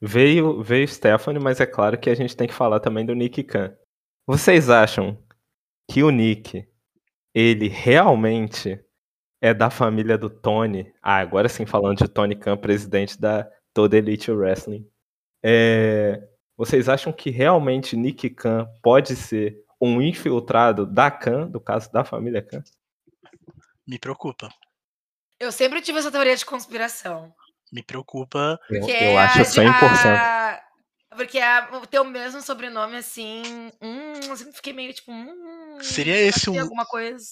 Veio, veio Stephanie, mas é claro que a gente tem que falar também do Nick Khan. Vocês acham que o Nick, ele realmente é da família do Tony? Ah, agora sim falando de Tony Khan, presidente da Toda Elite Wrestling. É, vocês acham que realmente Nick Khan pode ser um infiltrado da Khan, do caso da família Khan? Me preocupa. Eu sempre tive essa teoria de conspiração me preocupa. Eu, eu acho 100%. A, porque a, o mesmo sobrenome, assim, hum, assim, fiquei meio tipo, hum, seria esse um alguma coisa.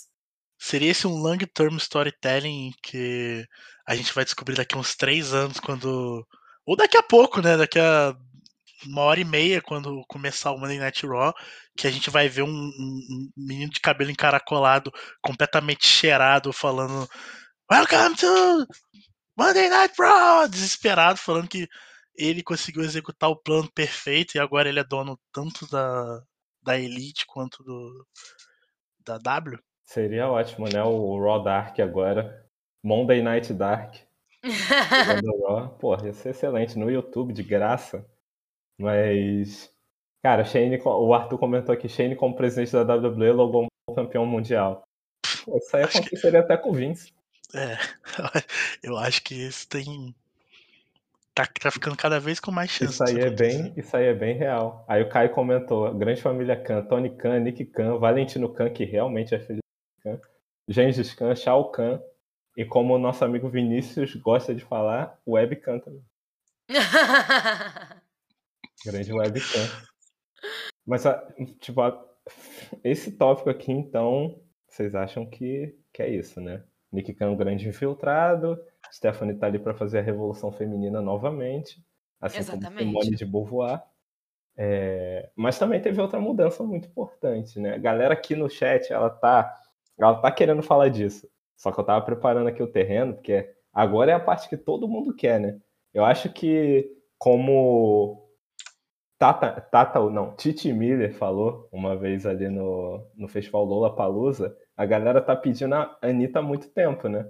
Seria esse um long term storytelling que a gente vai descobrir daqui a uns três anos, quando. Ou daqui a pouco, né? Daqui a uma hora e meia, quando começar o Monday Night Raw, que a gente vai ver um, um, um menino de cabelo encaracolado, completamente cheirado, falando Welcome to Monday Night Raw! Desesperado, falando que ele conseguiu executar o plano perfeito e agora ele é dono tanto da, da Elite quanto do da W. Seria ótimo, né? O Raw Dark agora. Monday Night Dark. Porra, ia ser excelente. No YouTube, de graça. Mas. Cara, Shane, o Arthur comentou aqui: Shane, como presidente da WWE, logou um campeão mundial. Pô, isso aí aconteceria que... até com o Vince. É, eu acho que isso tem. Tá, tá ficando cada vez com mais chance. Isso aí, é bem, isso aí é bem real. Aí o Caio comentou: grande família Khan, Tony Khan, Nick Khan, Valentino Khan, que realmente é filho de Khan, Gengis Khan, Shao Khan, e como o nosso amigo Vinícius gosta de falar, Web Khan também. grande Web Khan. Mas, tipo, esse tópico aqui, então, vocês acham que, que é isso, né? Nick Khan é um grande infiltrado, Stephanie tá ali para fazer a revolução feminina novamente, assim Exatamente. como Simone de Beauvoir. É... Mas também teve outra mudança muito importante, né? A galera aqui no chat, ela tá, ela tá querendo falar disso. Só que eu tava preparando aqui o terreno, porque agora é a parte que todo mundo quer, né? Eu acho que como Tata, Tata não, Titi Miller falou uma vez ali no, no Festival Lola Palusa, a galera tá pedindo a Anitta há muito tempo, né?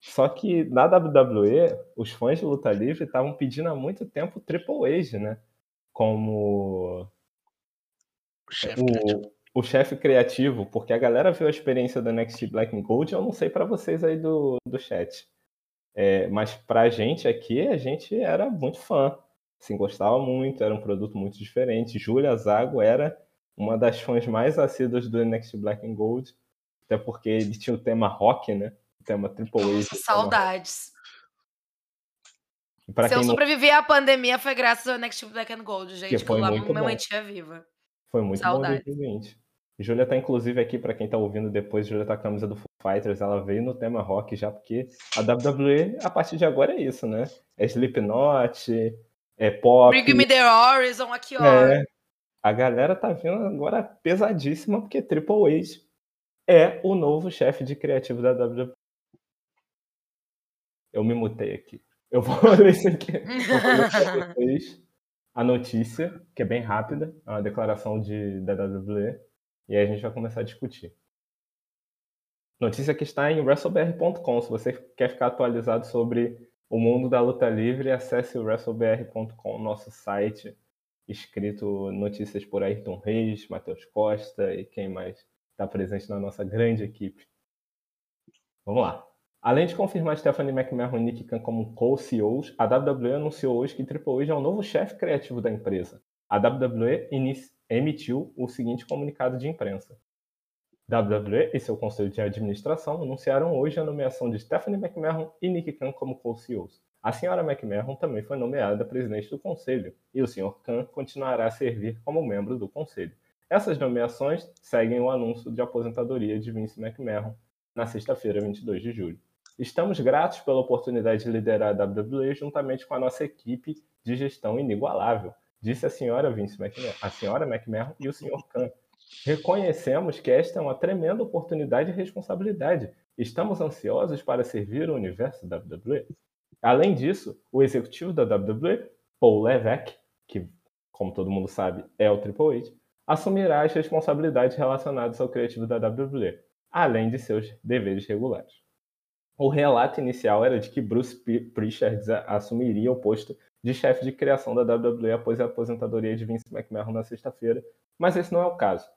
Só que na WWE, os fãs de luta livre estavam pedindo há muito tempo o Triple H, né? Como o chefe criativo. O chefe criativo, porque a galera viu a experiência do NXT Black and Gold, eu não sei para vocês aí do, do chat. É, mas pra gente aqui, a gente era muito fã. Assim, gostava muito, era um produto muito diferente. Júlia Zago era uma das fãs mais assíduas do NXT Black and Gold, até porque ele tinha o tema rock, né? O tema Triple H. Saudades. Pra Se eu não sobreviver à pandemia foi graças ao NXT Black and Gold, gente, que, foi lá muito me bom. mantinha viva. Foi muito Saudades. bom 2020. Júlia tá inclusive aqui, pra quem tá ouvindo depois, Júlia tá com a camisa do Foo Fighters, ela veio no tema rock já, porque a WWE, a partir de agora, é isso, né? É Slipknot, é pop. Bring Me The Horizon, aqui, ó. É, a galera tá vindo agora pesadíssima, porque Triple H é o novo chefe de criativo da WWE. Eu me mutei aqui. Eu vou ler isso aqui. Eu vocês a notícia, que é bem rápida, é uma declaração de, da WWE, e aí a gente vai começar a discutir. Notícia que está em WrestleBR.com. Se você quer ficar atualizado sobre o mundo da luta livre, acesse o WrestleBR.com, nosso site, escrito notícias por Ayrton Reis, Matheus Costa e quem mais está presente na nossa grande equipe. Vamos lá. Além de confirmar Stephanie McMahon e Nick Khan como co-CEOs, a WWE anunciou hoje que Triple H é o novo chefe criativo da empresa. A WWE emitiu o seguinte comunicado de imprensa. WWE e seu conselho de administração anunciaram hoje a nomeação de Stephanie McMahon e Nick Khan como co-CEOs. A senhora McMahon também foi nomeada presidente do conselho e o Sr. Khan continuará a servir como membro do conselho. Essas nomeações seguem o anúncio de aposentadoria de Vince McMahon na sexta-feira, 22 de julho. Estamos gratos pela oportunidade de liderar a WWE juntamente com a nossa equipe de gestão inigualável, disse a senhora Vince McMahon, a senhora McMahon e o Sr. Khan. Reconhecemos que esta é uma tremenda oportunidade e responsabilidade. Estamos ansiosos para servir o universo da WWE. Além disso, o executivo da WWE, Paul Levesque, que, como todo mundo sabe, é o Triple H, assumirá as responsabilidades relacionadas ao criativo da WWE, além de seus deveres regulares. O relato inicial era de que Bruce Prichard assumiria o posto de chefe de criação da WWE após a aposentadoria de Vince McMahon na sexta-feira, mas esse não é o caso.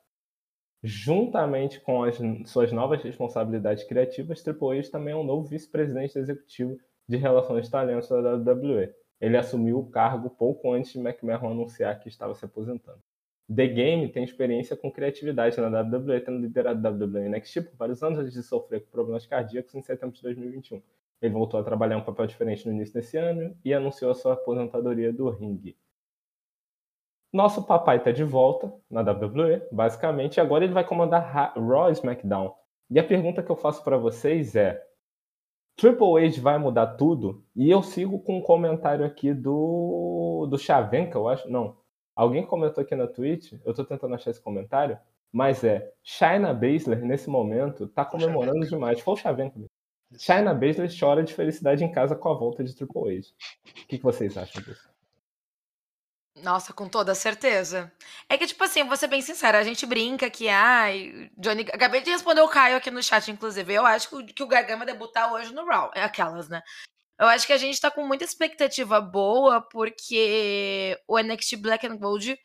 Juntamente com as suas novas responsabilidades criativas, Triple H também é um novo vice-presidente executivo de relações de talentos da WWE. Ele assumiu o cargo pouco antes de McMahon anunciar que estava se aposentando. The Game tem experiência com criatividade na WWE, tendo liderado a WWE NXT por vários anos antes de sofrer com problemas cardíacos em setembro de 2021. Ele voltou a trabalhar um papel diferente no início desse ano e anunciou a sua aposentadoria do ringue. Nosso papai está de volta na WWE, basicamente, e agora ele vai comandar Ra- Raw e SmackDown. E a pergunta que eu faço para vocês é: Triple H vai mudar tudo? E eu sigo com um comentário aqui do do Chavenka, eu acho, não. Alguém comentou aqui na Twitch, eu tô tentando achar esse comentário, mas é Shayna Baszler nesse momento tá comemorando demais. Foi o Chavenka. Shayna Baszler chora de felicidade em casa com a volta de Triple H. O que, que vocês acham disso? Nossa, com toda certeza. É que, tipo assim, vou ser bem sincera, a gente brinca que, ai, Johnny. Acabei de responder o Caio aqui no chat, inclusive. Eu acho que o, que o Gargano vai debutar hoje no Raw. É aquelas, né? Eu acho que a gente tá com muita expectativa boa, porque o NXT Black and Gold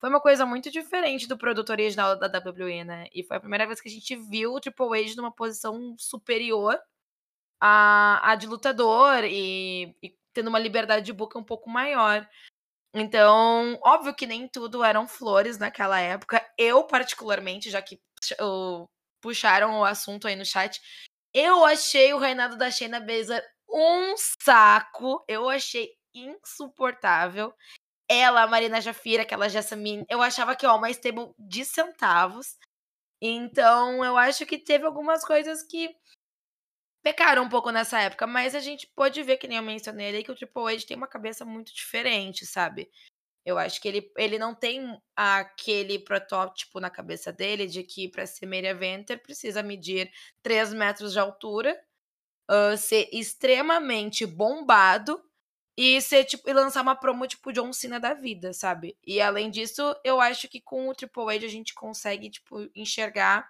foi uma coisa muito diferente do produto original da WWE, né? E foi a primeira vez que a gente viu o Triple H numa posição superior à, à de lutador e, e tendo uma liberdade de boca um pouco maior. Então, óbvio que nem tudo eram flores naquela época. Eu, particularmente, já que puxaram o assunto aí no chat, eu achei o reinado da Shayna Baszler um saco. Eu achei insuportável. Ela, a Marina Jafira, aquela Jessamine, eu achava que, ó, uma stable de centavos. Então, eu acho que teve algumas coisas que pecaram um pouco nessa época, mas a gente pode ver, que nem eu mencionei ali, que o Triple H tem uma cabeça muito diferente, sabe? Eu acho que ele, ele não tem aquele protótipo na cabeça dele de que para ser main eventer precisa medir 3 metros de altura, ah, ser extremamente bombado e ser tipo e lançar uma promo tipo John Cena da vida, sabe? E além disso, eu acho que com o Triple H a gente consegue tipo enxergar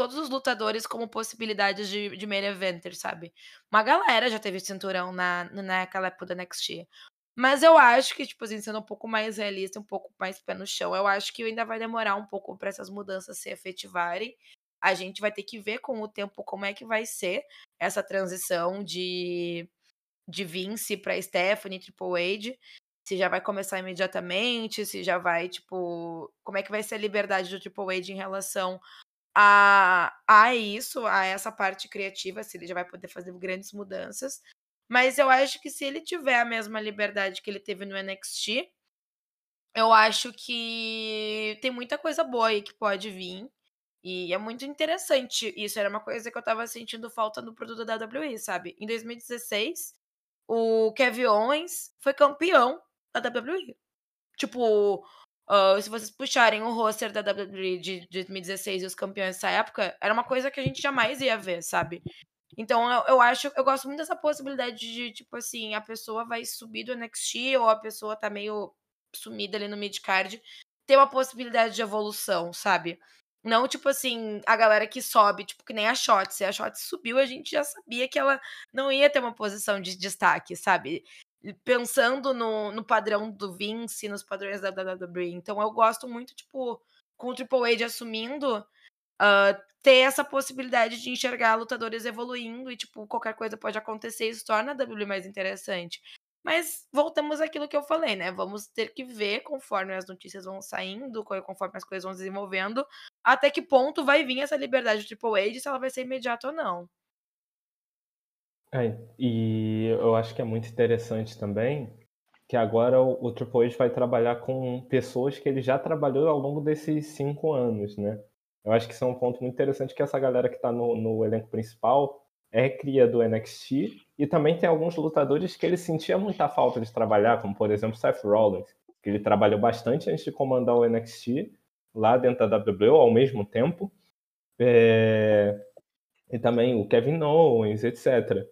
todos os lutadores como possibilidades de, de main eventer, sabe? Uma galera já teve cinturão na, naquela época da NXT. Mas eu acho que, tipo assim, sendo um pouco mais realista, um pouco mais pé no chão, eu acho que ainda vai demorar um pouco para essas mudanças se efetivarem. A gente vai ter que ver com o tempo como é que vai ser essa transição de, de Vince para Stephanie, Triple H. Se já vai começar imediatamente, se já vai, tipo. Como é que vai ser a liberdade do Triple H em relação a, a isso, a essa parte criativa, se ele já vai poder fazer grandes mudanças. Mas eu acho que se ele tiver a mesma liberdade que ele teve no NXT, eu acho que tem muita coisa boa aí que pode vir. E é muito interessante. Isso era uma coisa que eu tava sentindo falta no produto da WWE, sabe? Em 2016, o Kevin Owens foi campeão da WWE. Tipo, uh, se vocês puxarem o roster da WWE de 2016 e os campeões dessa época, era uma coisa que a gente jamais ia ver, sabe? Então eu, eu acho, eu gosto muito dessa possibilidade de, tipo assim, a pessoa vai subir do NXT ou a pessoa tá meio sumida ali no midcard, ter uma possibilidade de evolução, sabe? Não, tipo assim, a galera que sobe, tipo, que nem a Shotzi. A Shotzi subiu, a gente já sabia que ela não ia ter uma posição de destaque, sabe? Pensando no, no padrão do Vince, nos padrões da WWE. Então eu gosto muito, tipo, com o Triple H assumindo, uh, ter essa possibilidade de enxergar lutadores evoluindo e, tipo, qualquer coisa pode acontecer isso torna a WWE mais interessante. Mas voltamos àquilo que eu falei, né? Vamos ter que ver conforme as notícias vão saindo, conforme as coisas vão se desenvolvendo, até que ponto vai vir essa liberdade do Triple H, se ela vai ser imediata ou não. É, e eu acho que é muito interessante também que agora o, o Triple H vai trabalhar com pessoas que ele já trabalhou ao longo desses cinco anos, né? Eu acho que isso é um ponto muito interessante que essa galera que está no, no elenco principal é cria do NXT e também tem alguns lutadores que ele sentia muita falta de trabalhar, como por exemplo Seth Rollins, que ele trabalhou bastante antes de comandar o NXT lá dentro da WWE ao mesmo tempo. É... E também o Kevin Owens, etc.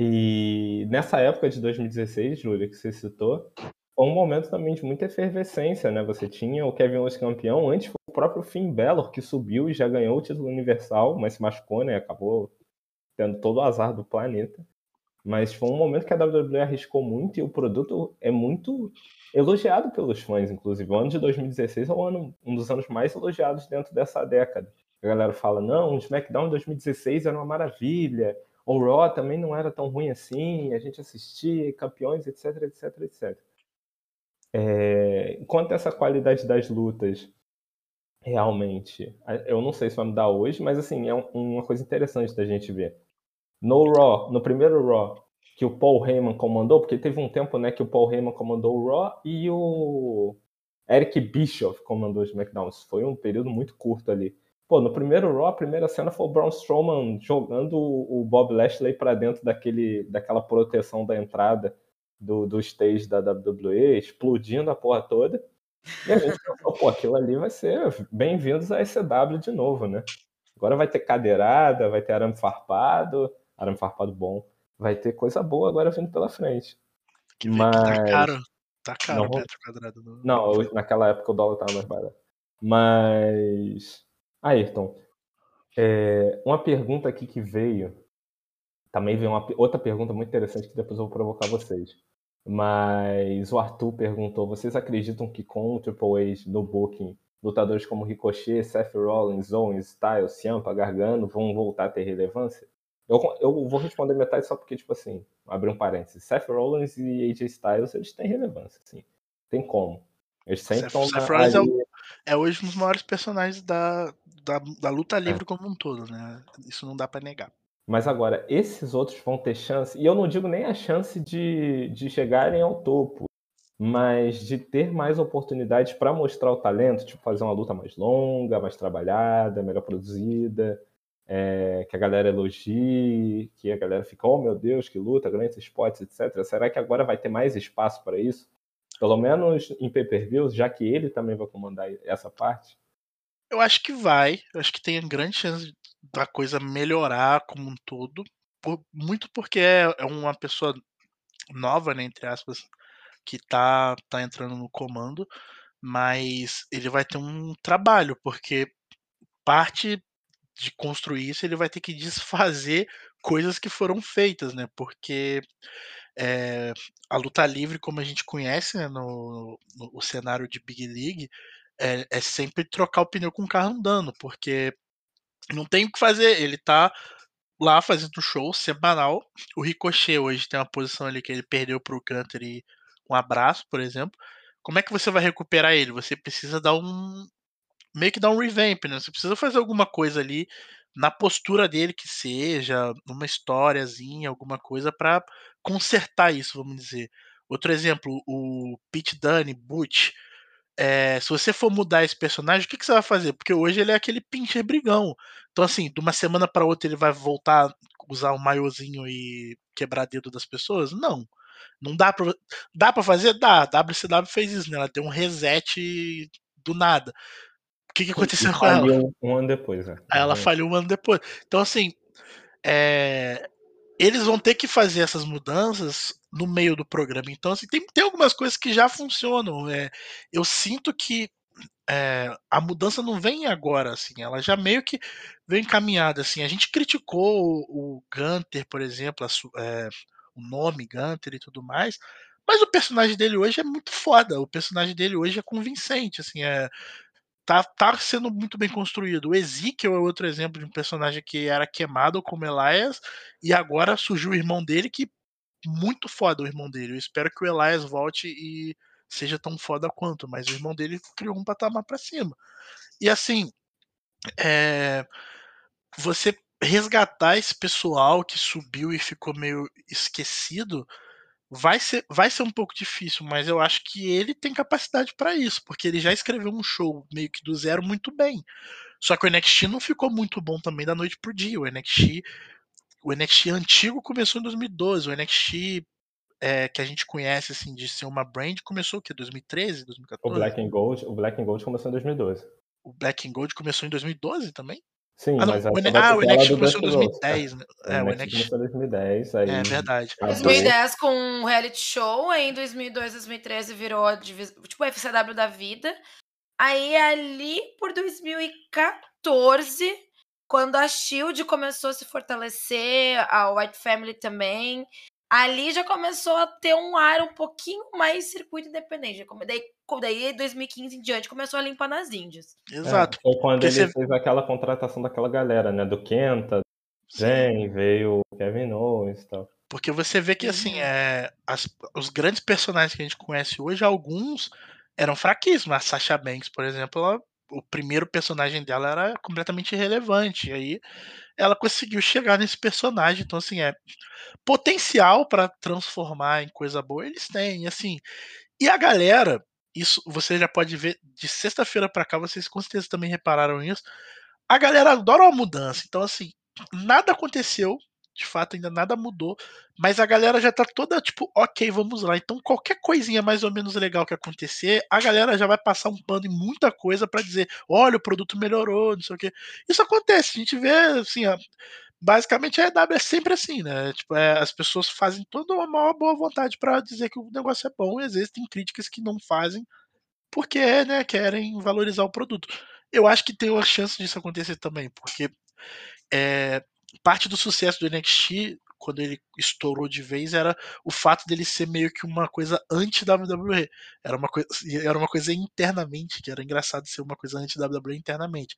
E nessa época de 2016, Júlia, que você citou, foi um momento também de muita efervescência, né? Você tinha o Kevin Owens campeão, antes foi o próprio Finn Balor que subiu e já ganhou o título universal, mas se machucou, né? Acabou tendo todo o azar do planeta. Mas foi um momento que a WWE arriscou muito e o produto é muito elogiado pelos fãs, inclusive. O ano de 2016 é um, ano, um dos anos mais elogiados dentro dessa década. A galera fala, não, o SmackDown 2016 era uma maravilha, o Raw também não era tão ruim assim, a gente assistia, campeões, etc, etc, etc. É, enquanto essa qualidade das lutas realmente, eu não sei se vai mudar hoje, mas assim, é uma coisa interessante da gente ver. No Raw, no primeiro Raw, que o Paul Heyman comandou, porque teve um tempo né, que o Paul Heyman comandou o Raw e o Eric Bischoff comandou o SmackDown. Isso foi um período muito curto ali. Pô, no primeiro Raw, a primeira cena foi o Braun Strowman jogando o Bob Lashley para dentro daquele, daquela proteção da entrada do, do stage da WWE, explodindo a porra toda. E a gente pensou, pô, aquilo ali vai ser bem-vindos a ECW de novo, né? Agora vai ter cadeirada, vai ter arame farpado, arame farpado bom. Vai ter coisa boa agora vindo pela frente. Que Mas... tá caro. Tá caro não, metro quadrado. No... Não, naquela época o dólar tava mais barato. Mas. Ayrton, é, uma pergunta aqui que veio. Também veio uma outra pergunta muito interessante que depois eu vou provocar vocês. Mas o Arthur perguntou: vocês acreditam que com o Triple H no Booking lutadores como Ricochet, Seth Rollins, Owens, Styles, Ciampa, Gargano vão voltar a ter relevância? Eu, eu vou responder metade só porque, tipo assim, abrir um parênteses. Seth Rollins e AJ Styles, eles têm relevância, assim. Tem como. Eles sempre estão Seth Rollins é, é, hoje um dos maiores personagens da, da, da luta é. livre é. como um todo, né? Isso não dá para negar. Mas agora, esses outros vão ter chance, e eu não digo nem a chance de, de chegarem ao topo mas de ter mais oportunidades para mostrar o talento, tipo fazer uma luta mais longa, mais trabalhada, melhor produzida, é, que a galera elogie, que a galera fica, oh meu Deus, que luta, grandes spots, etc. Será que agora vai ter mais espaço para isso? Pelo menos em pay-per-views, já que ele também vai comandar essa parte? Eu acho que vai. Eu acho que tem grande chance da coisa melhorar como um todo. Por, muito porque é, é uma pessoa nova, né, entre aspas, que tá, tá entrando no comando, mas ele vai ter um trabalho, porque parte de construir isso ele vai ter que desfazer coisas que foram feitas, né? Porque é, a luta livre, como a gente conhece né, no, no, no cenário de Big League, é, é, sempre trocar o pneu com o carro andando, porque não tem o que fazer. Ele tá lá fazendo show semanal. O Ricochet hoje tem uma posição ali que ele perdeu pro Gunter e um abraço, por exemplo, como é que você vai recuperar ele? Você precisa dar um. meio que dar um revamp, né? Você precisa fazer alguma coisa ali na postura dele que seja, numa historiazinha, alguma coisa para consertar isso, vamos dizer. Outro exemplo, o Pete Dunne, Butch. É, se você for mudar esse personagem, o que, que, você vai fazer? Porque hoje ele é aquele pincher brigão. Então, assim, de uma semana para outra ele vai voltar a usar um maiozinho e quebrar dedo das pessoas? Não. Não dá pra. Dá pra fazer? Dá. A WCW fez isso, né? Ela deu um reset do nada. O que, que aconteceu com ela? Um ano depois, né? Ela falhou um ano depois. Então, assim. É... Eles vão ter que fazer essas mudanças no meio do programa. Então, assim, tem, tem algumas coisas que já funcionam. É, eu sinto que é, a mudança não vem agora, assim, ela já meio que vem encaminhada, assim. A gente criticou o, o Gunter, por exemplo, a, é, o nome Gunter e tudo mais, mas o personagem dele hoje é muito foda. O personagem dele hoje é convincente, assim, é tá, tá sendo muito bem construído. O Ezekiel é outro exemplo de um personagem que era queimado como Elias e agora surgiu o irmão dele que muito foda o irmão dele. Eu espero que o Elias volte e seja tão foda quanto, mas o irmão dele criou um patamar para cima. E assim, é, você resgatar esse pessoal que subiu e ficou meio esquecido vai ser, vai ser um pouco difícil, mas eu acho que ele tem capacidade para isso, porque ele já escreveu um show meio que do zero muito bem. Só que o NXT não ficou muito bom também da noite pro dia. O NXT, o NXT antigo começou em 2012, o NXT é, que a gente conhece assim de ser uma brand começou o que 2013, 2014. O Black and Gold, o Black and Gold começou em 2012. O Black and Gold começou em 2012 também? Sim, ah, não, mas o, ah, o NXT começou em 2010, né? É, o NXT começou em 2010. Aí é verdade. 2010 com um reality show, aí em 2002, 2013 virou a divisão, tipo o FCW da vida. Aí ali por 2014, quando a Shield começou a se fortalecer, a White Family também, ali já começou a ter um ar um pouquinho mais circuito independente. Daí, daí 2015 em diante, começou a limpar nas Índias. Exato. É, foi quando Porque ele você... fez aquela contratação daquela galera, né? Do Kenta, Zen, veio o Kevin Owens e tal. Porque você vê que, assim, uhum. é, as, os grandes personagens que a gente conhece hoje, alguns eram fraquíssimos. A Sasha Banks, por exemplo, ela, o primeiro personagem dela era completamente irrelevante. E aí ela conseguiu chegar nesse personagem. Então, assim, é potencial para transformar em coisa boa, eles têm. Assim, e a galera, isso você já pode ver de sexta-feira para cá, vocês com certeza também repararam isso. A galera adora uma mudança. Então, assim, nada aconteceu de fato ainda nada mudou, mas a galera já tá toda tipo, ok, vamos lá. Então qualquer coisinha mais ou menos legal que acontecer, a galera já vai passar um pano em muita coisa para dizer, olha, o produto melhorou, não sei o que. Isso acontece, a gente vê assim, ó, basicamente a EW é sempre assim, né? Tipo, é, as pessoas fazem toda uma maior boa vontade para dizer que o negócio é bom, e existem críticas que não fazem porque, né, querem valorizar o produto. Eu acho que tem uma chance disso acontecer também, porque é, parte do sucesso do NXT, quando ele estourou de vez, era o fato dele ser meio que uma coisa anti-WWE. Era uma, coisa, era uma coisa internamente, que era engraçado ser uma coisa anti-WWE internamente.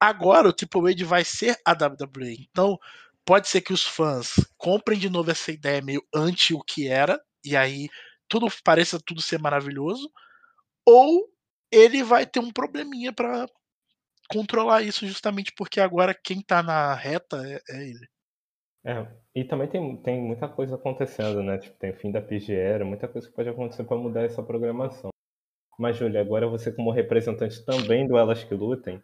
Agora o Triple H vai ser a WWE. Então, pode ser que os fãs comprem de novo essa ideia meio anti o que era, e aí tudo pareça tudo ser maravilhoso, ou ele vai ter um probleminha para controlar isso justamente porque agora quem tá na reta é, é ele. É, e também tem, tem muita coisa acontecendo, né? Tipo, tem fim da PGR, muita coisa que pode acontecer para mudar essa programação. Mas, Júlia, agora você como representante também do Elas Que Lutem,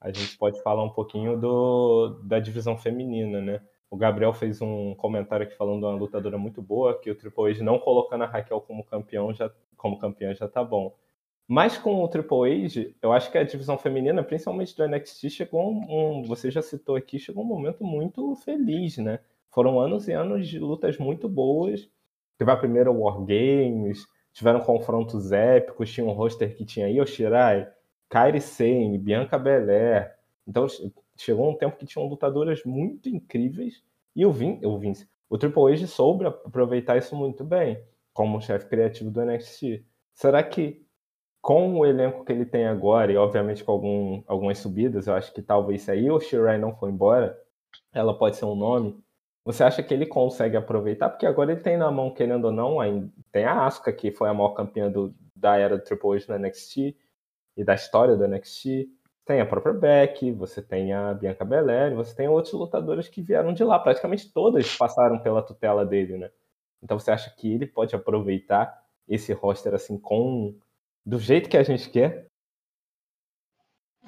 a gente pode falar um pouquinho do, da divisão feminina, né? O Gabriel fez um comentário aqui falando de uma lutadora muito boa, que o Triple H não colocando a Raquel como campeão já, como campeã já tá bom. Mas com o Triple H, eu acho que a divisão feminina, principalmente do NXT, chegou um, um, você já citou aqui, chegou um momento muito feliz, né? Foram anos e anos de lutas muito boas. Teve a primeira War Games, tiveram confrontos épicos, tinha um roster que tinha Io Shirai, Kairi Sane, Bianca Belair. Então chegou um tempo que tinham lutadoras muito incríveis e o Vince, o, Vince, o Triple H soube aproveitar isso muito bem como chefe criativo do NXT. Será que com o elenco que ele tem agora, e obviamente com algum, algumas subidas, eu acho que talvez se a Io Shirai não for embora, ela pode ser um nome. Você acha que ele consegue aproveitar? Porque agora ele tem na mão, querendo ou não, tem a Asuka, que foi a maior campeã do, da era do Triple H no NXT e da história do NXT. Tem a própria Beck, você tem a Bianca Belair, você tem outros lutadores que vieram de lá. Praticamente todas passaram pela tutela dele, né? Então você acha que ele pode aproveitar esse roster assim com do jeito que a gente quer?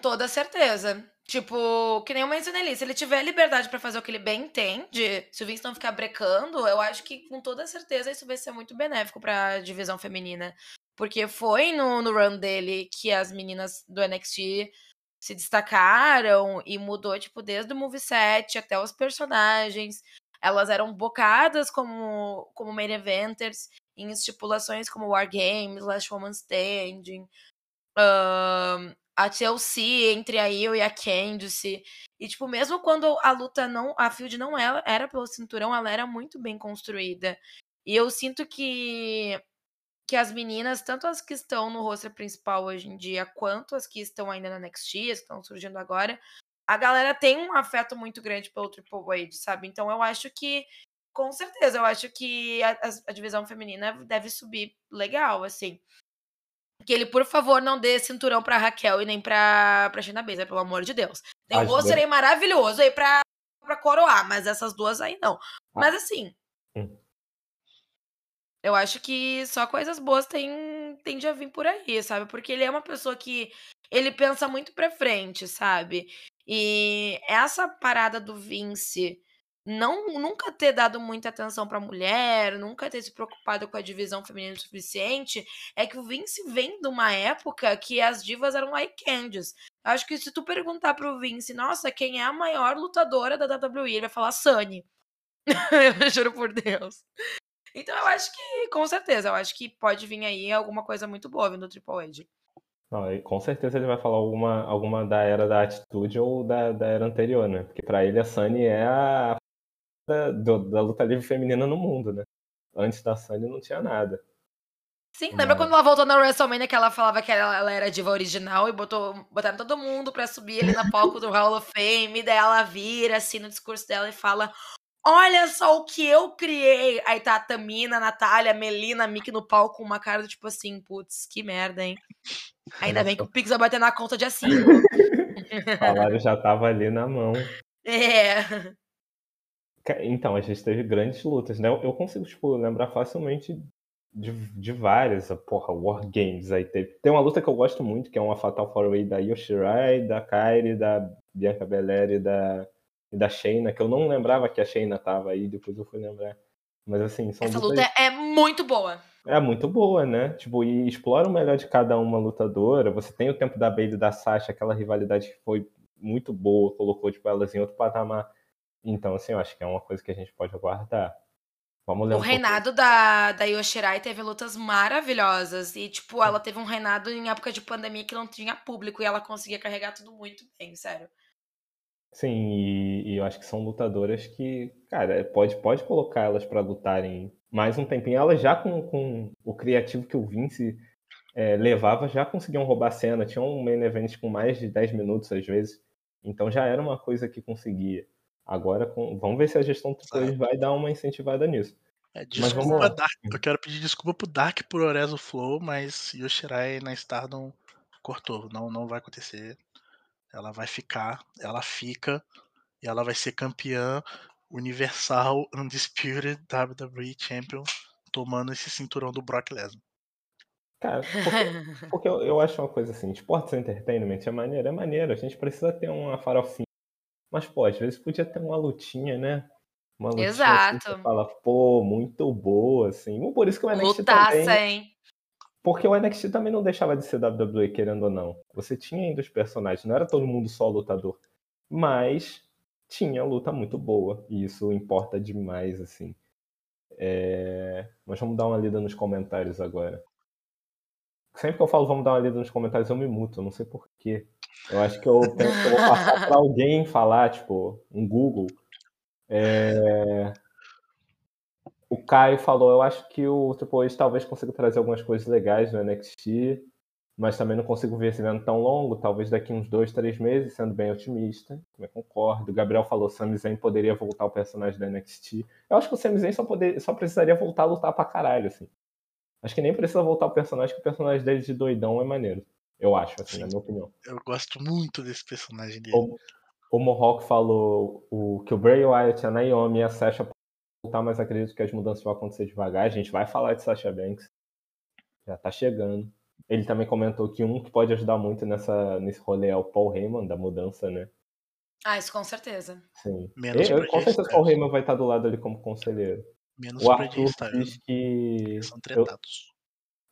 Toda certeza. Tipo, que nem eu mencionei se ele tiver liberdade para fazer o que ele bem entende, se o Vince não ficar brecando, eu acho que com toda certeza isso vai ser muito benéfico pra divisão feminina. Porque foi no, no run dele que as meninas do NXT se destacaram e mudou, tipo, desde o moveset até os personagens. Elas eram bocadas como, como main eventers em estipulações como War Games, Last Woman Standing, uh, a Chelsea entre a Io e a Candice. E, tipo, mesmo quando a luta não. A Field não era, era pelo cinturão, ela era muito bem construída. E eu sinto que que as meninas, tanto as que estão no roster principal hoje em dia, quanto as que estão ainda na Next Year, que estão surgindo agora, a galera tem um afeto muito grande pelo Triple H, sabe? Então eu acho que, com certeza, eu acho que a, a divisão feminina deve subir legal, assim. Que ele, por favor, não dê cinturão pra Raquel e nem pra, pra Shayna Baszler, pelo amor de Deus. Tem um roster aí maravilhoso aí pra, pra coroar, mas essas duas aí não. Ah. Mas assim, hum. Eu acho que só coisas boas tem, tem a vir por aí, sabe? Porque ele é uma pessoa que ele pensa muito pra frente, sabe? E essa parada do Vince não nunca ter dado muita atenção pra mulher, nunca ter se preocupado com a divisão feminina o suficiente, é que o Vince vem de uma época que as divas eram like candies. Acho que se tu perguntar pro Vince, nossa, quem é a maior lutadora da WWE, ele vai falar Sunny. eu juro por Deus. Então eu acho que, com certeza, eu acho que pode vir aí alguma coisa muito boa vindo do Triple H. Não, com certeza ele vai falar alguma, alguma da era da atitude ou da, da era anterior, né? Porque para ele a Sunny é a da, do, da luta livre feminina no mundo, né? Antes da Sunny não tinha nada. Sim, Mas... lembra quando ela voltou na WrestleMania que ela falava que ela, ela era diva original e botou, botaram todo mundo pra subir ali na palco do Hall of Fame, e daí ela vira assim no discurso dela e fala: Olha só o que eu criei. Aí tá a Tamina, a Natália, a Melina, a Mickey no palco com uma cara tipo assim, putz, que merda, hein? Ainda bem que o Pix vai bater na conta dia 5. o salário já tava ali na mão. É. Então, a gente teve grandes lutas, né? Eu consigo, tipo, lembrar facilmente de, de várias. Porra, War Games aí teve. Tem uma luta que eu gosto muito, que é uma Fatal 4 da Yoshirai, da Kairi, da Bianca Belair e da e da Shayna, que eu não lembrava que a Shayna tava aí, depois eu fui lembrar. Mas assim, são Essa lutas... luta é muito boa. É muito boa, né? Tipo, e explora o melhor de cada uma lutadora. Você tem o tempo da Bailey e da Sasha, aquela rivalidade que foi muito boa, colocou tipo, elas em outro patamar. Então, assim, eu acho que é uma coisa que a gente pode aguardar. Vamos ler o um reinado da, da Yoshirai teve lutas maravilhosas. E, tipo, ela teve um reinado em época de pandemia que não tinha público e ela conseguia carregar tudo muito bem, sério. Sim, e, e, eu acho que são lutadoras que, cara, pode, pode colocar elas para lutarem mais um tempinho. Elas já com, com o criativo que o Vince é, levava, já conseguiam roubar a cena. Tinha um main event com mais de 10 minutos às vezes. Então já era uma coisa que conseguia. Agora, com... vamos ver se a gestão depois vai dar uma incentivada nisso. É, desculpa, Dark. Eu quero pedir desculpa pro Dark por Orezo Flow, mas Yoshirai na Stardom cortou. Não, não vai acontecer. Ela vai ficar, ela fica e ela vai ser campeã universal Undisputed WWE Champion, tomando esse cinturão do Brock Lesnar. Cara, porque, porque eu, eu, acho uma coisa assim, esportes entertainment é maneiro, é maneiro, a gente precisa ter uma farofinha. Mas, pô, às vezes podia ter uma lutinha, né? Uma lutinha Exato. Assim, você fala, pô, muito boa, assim. Por isso que o NXT Lutaça, também... hein? Porque o NXT também não deixava de ser WWE, querendo ou não. Você tinha ainda os personagens, não era todo mundo só lutador. Mas tinha luta muito boa. E isso importa demais, assim. É... Mas vamos dar uma lida nos comentários agora. Sempre que eu falo vamos dar uma lida nos comentários, eu me muto, eu não sei porquê. Eu acho que eu penso que eu vou passar pra alguém falar, tipo, um Google. É... O Caio falou, eu acho que o Triple H talvez consiga trazer algumas coisas legais no NXT. mas também não consigo ver esse evento tão longo, talvez daqui uns dois, três meses, sendo bem otimista. Também concordo. O Gabriel falou Sami Zayn poderia voltar ao personagem da NXT. Eu acho que o Sami Zayn só, poder, só precisaria voltar a lutar pra caralho, assim. Acho que nem precisa voltar ao personagem, que o personagem dele de doidão é maneiro. Eu acho, assim, Sim. na minha opinião. Eu gosto muito desse personagem dele. O, o Mohawk falou o, que o Bray Wyatt, a Naomi e a Sasha podem voltar, mas acredito que as mudanças vão acontecer devagar. A gente vai falar de Sasha Banks. Já tá chegando. Ele também comentou que um que pode ajudar muito nessa, nesse rolê é o Paul Heyman, da mudança, né? Ah, isso com certeza. Sim. Menos Eu- com certeza o Paul Styles. Heyman vai estar do lado ali como conselheiro. Menos O Arthur Styles. diz que. São eu- tretados.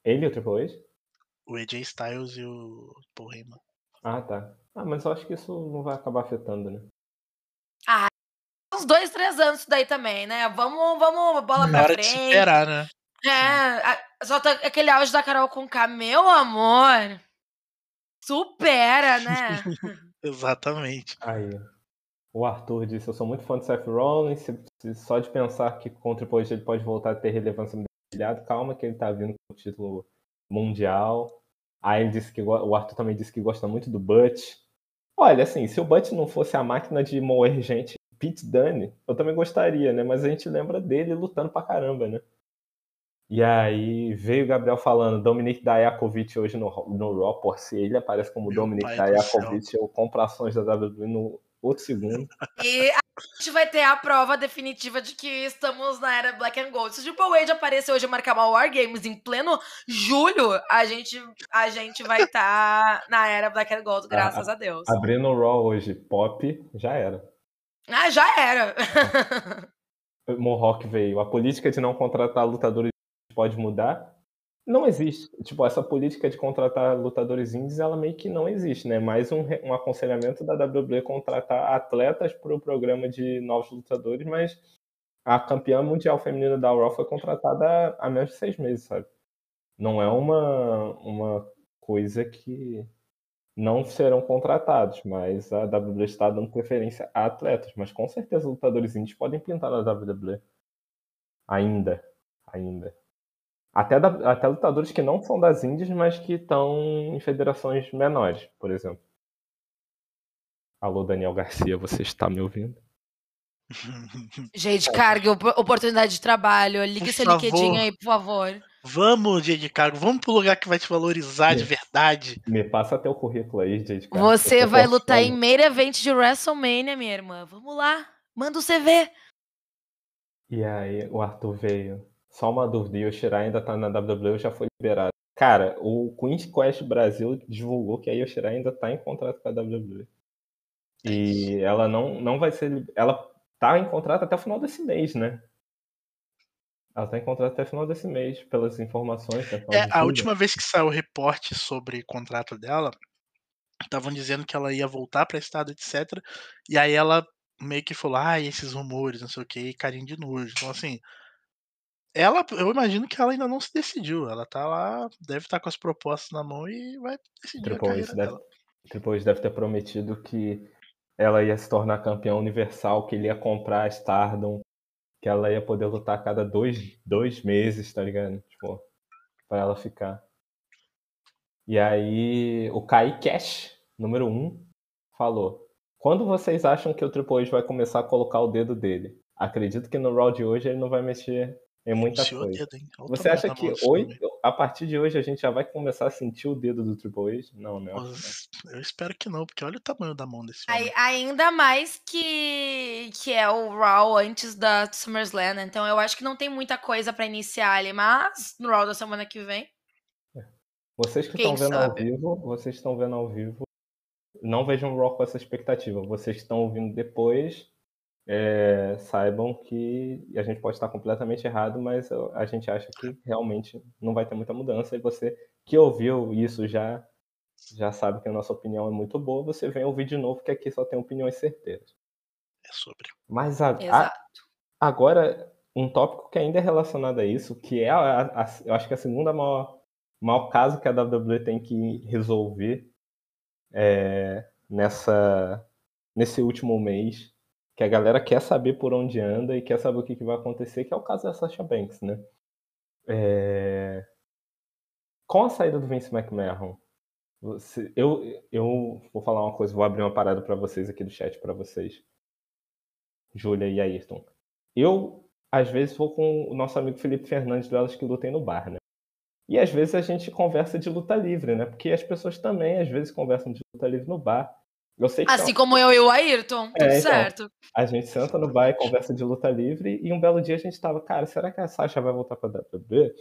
Ele e o Triple H? O AJ Styles e o Paul Heyman. Ah, tá. Ah, mas eu acho que isso não vai acabar afetando, né? Uns dois, três anos isso daí também, né? Vamos, vamos, bola Na pra hora de frente. superar, né? É, a- só tá aquele áudio da Carol com K, meu amor. Supera, né? Exatamente. Aí. O Arthur disse: Eu sou muito fã de Seth Rollins. Se, se só de pensar que com o Triple ele pode voltar a ter relevância pilhado, calma que ele tá vindo com o título mundial. Aí ele disse que o Arthur também disse que gosta muito do Butch. Olha, assim, se o Butch não fosse a máquina de moer gente Pete Dunne, eu também gostaria, né? Mas a gente lembra dele lutando pra caramba, né? E aí veio o Gabriel falando Dominic Dajakovic hoje no, no Raw, por se ele aparece como Meu Dominic Dajakovic, eu compro ações da WWE no outro segundo. E a gente vai ter a prova definitiva de que estamos na era Black and Gold. Se o Triple H aparecer hoje e marcar uma War Games em pleno julho, a gente, a gente vai estar na era Black and Gold, graças a Deus. Abrindo o Raw hoje, Pop, já era. Ah, já era. Mohawk veio. A política de não contratar lutadores pode mudar? Não existe. Tipo, essa política de contratar lutadores indies, ela meio que não existe, né? Mais um, um aconselhamento da WWE contratar atletas para o programa de novos lutadores, mas a campeã mundial feminina da Raw foi contratada há menos de seis meses, sabe? Não é uma, uma coisa que não serão contratados, mas a WWE está dando preferência a atletas. Mas com certeza lutadores indies podem pintar na WWE. Ainda. Ainda. Até, da- até lutadores que não são das indies, mas que estão em federações menores, por exemplo. Alô, Daniel Garcia, você está me ouvindo? Gente, cargue op- oportunidade de trabalho. Ligue Por seu favor. LinkedIn aí, por favor. Vamos, dia de cargo. Vamos pro lugar que vai te valorizar de verdade. Me passa teu currículo aí, gente. cara. Você vai lutar em torcendo. main event de WrestleMania, minha irmã. Vamos lá. Manda o CV. E aí, o Arthur veio. Só uma dúvida, e o Shirai ainda tá na WWE ou já foi liberado? Cara, o Queen's Quest Brasil divulgou que a Yoshirai ainda tá em contrato com a WWE. E ela não, não vai ser. Ela tá em contrato até o final desse mês, né? Ela tá em contrato até o final desse mês, pelas informações. final É, a julho. última vez que saiu o reporte sobre o contrato dela, estavam dizendo que ela ia voltar pra estado, etc. E aí ela meio que falou, ah, esses rumores, não sei o que, carinho de nojo. Então, assim, ela, eu imagino que ela ainda não se decidiu. Ela tá lá, deve estar com as propostas na mão e vai decidir a Triple carreira H deve, dela. Triple H deve ter prometido que ela ia se tornar campeã universal, que ele ia comprar a Stardom, que ela ia poder lutar a cada dois, dois meses, tá ligado? Tipo, pra ela ficar. E aí, o Kai Cash, número um, falou: Quando vocês acham que o Triple H vai começar a colocar o dedo dele? Acredito que no Raw de hoje ele não vai mexer em muita coisa. dedo, Você acha que hoje, homem. a partir de hoje a gente já vai começar a sentir o dedo do Triple H? Não, né? Eu espero que não, porque olha o tamanho da mão desse homem. ainda mais que, que é o Raw antes da SummerSlam, né? Então eu acho que não tem muita coisa pra iniciar ali, mas no Raw da semana que vem. Vocês que estão vendo ao sabe? vivo, vocês estão vendo ao vivo, não vejam o Raw com essa expectativa. Vocês que estão ouvindo depois, é, saibam que a gente pode estar completamente errado, mas a gente acha que realmente não vai ter muita mudança. E você que ouviu isso já já sabe que a nossa opinião é muito boa. Você vem ouvir de novo que aqui só tem opiniões certeiras. É sobre. Mas a- a-. Agora, um tópico que ainda é relacionado a isso, que é, a, a- eu acho que a segunda maior, maior caso que a WWE tem que resolver é, nessa, nesse último mês, que a galera quer saber por onde anda e quer saber o que, que vai acontecer, que é o caso da Sasha Banks, né? É, com a saída do Vince McMahon, Você, eu, eu vou falar uma coisa, vou abrir uma parada para vocês aqui do chat para vocês. Júlia e Ayrton. Eu, às vezes, vou com o nosso amigo Felipe Fernandes do Elas que Lutem no Bar, né? E às vezes a gente conversa de luta livre, né? Porque as pessoas também, às vezes, conversam de luta livre no bar. Que assim como eu e o Ayrton, tudo é, então, certo. A gente senta no bar e conversa de luta livre, e um belo dia a gente tava, cara, será que a Sasha vai voltar pra WWE?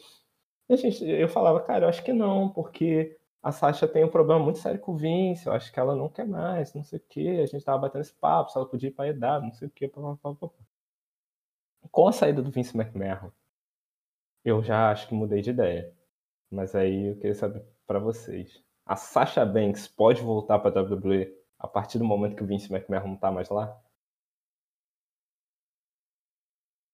E a gente, eu falava, cara, eu acho que não, porque a Sasha tem um problema muito sério com o Vince, eu acho que ela não quer mais, não sei o quê. A gente tava batendo esse papo, se ela podia ir pra EW, não sei o pá, com a saída do Vince McMahon, eu já acho que mudei de ideia. Mas aí eu queria saber para vocês. A Sasha Banks pode voltar para WWE a partir do momento que o Vince McMahon não tá mais lá?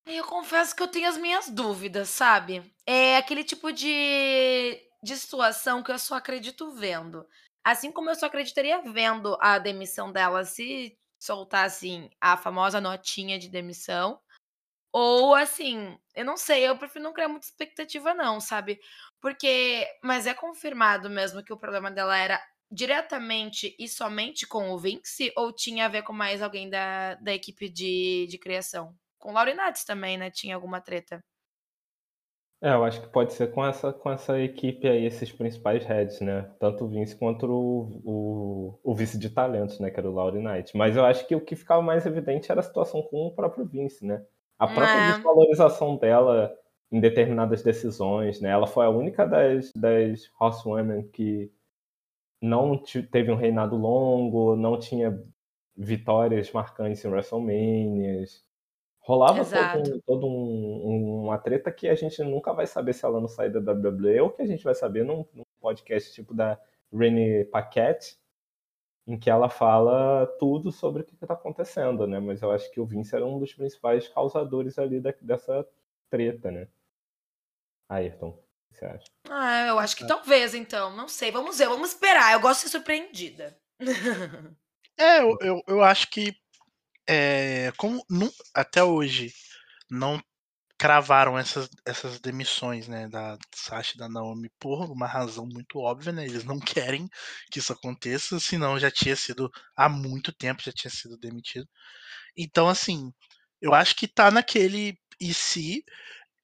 Eu confesso que eu tenho as minhas dúvidas, sabe? É aquele tipo de, de situação que eu só acredito vendo. Assim como eu só acreditaria vendo a demissão dela se soltassem a famosa notinha de demissão. Ou assim, eu não sei, eu prefiro não criar muita expectativa, não, sabe? Porque. Mas é confirmado mesmo que o problema dela era diretamente e somente com o Vince? Ou tinha a ver com mais alguém da, da equipe de, de criação? Com o Laurinates também, né? Tinha alguma treta. É, eu acho que pode ser com essa, com essa equipe aí, esses principais heads, né? Tanto o Vince quanto o, o, o vice de talentos, né? Que era o Laurie Knight. Mas eu acho que o que ficava mais evidente era a situação com o próprio Vince, né? A própria é. desvalorização dela em determinadas decisões, né? Ela foi a única das, das Horsewomen que não teve um reinado longo, não tinha vitórias marcantes em WrestleMania. Rolava todo, um, todo um, uma treta que a gente nunca vai saber se ela não sair da WWE ou que a gente vai saber num, num podcast tipo da Renee Paquette, em que ela fala tudo sobre o que está acontecendo, né? Mas eu acho que o Vince era um dos principais causadores ali da, dessa treta, né? Ayrton, que você acha? Ah, eu acho que é. talvez, então. Não sei. Vamos ver, vamos esperar. Eu gosto de ser surpreendida. é, eu, eu, eu acho que é, como não, até hoje não cravaram essas, essas demissões, né, da Sasha e da Naomi por uma razão muito óbvia, né? Eles não querem que isso aconteça, senão já tinha sido há muito tempo já tinha sido demitido. Então, assim, eu acho que tá naquele e se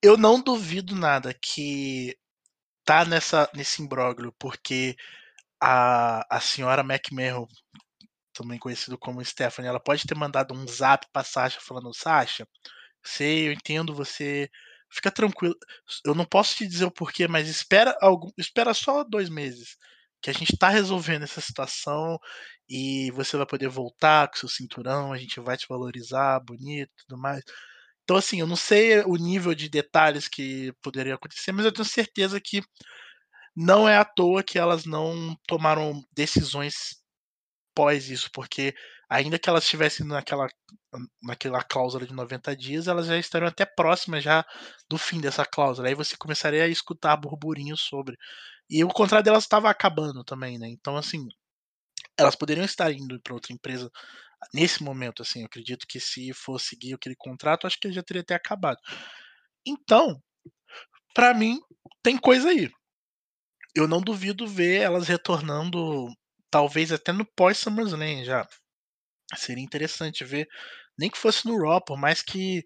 eu não duvido nada que tá nessa nesse imbróglio porque a, a senhora McMahon também conhecido como Stephanie, ela pode ter mandado um zap pra Sasha falando, Sasha, sei, eu entendo você. Fica tranquilo. Eu não posso te dizer o porquê, mas espera algum, espera só dois meses. Que a gente tá resolvendo essa situação e você vai poder voltar com seu cinturão, a gente vai te valorizar, bonito tudo mais. Então, assim, eu não sei o nível de detalhes que poderia acontecer, mas eu tenho certeza que não é à toa que elas não tomaram decisões pós isso, porque ainda que elas estivessem naquela, naquela cláusula de 90 dias, elas já estariam até próximas já do fim dessa cláusula. Aí você começaria a escutar burburinhos sobre. E o contrato delas estava acabando também, né? Então, assim, elas poderiam estar indo para outra empresa nesse momento, assim. Eu acredito que se for seguir aquele contrato, acho que ele já teria até acabado. Então, para mim, tem coisa aí. Eu não duvido ver elas retornando talvez até no pós SummerSlam já. Seria interessante ver, nem que fosse no Raw, por mais que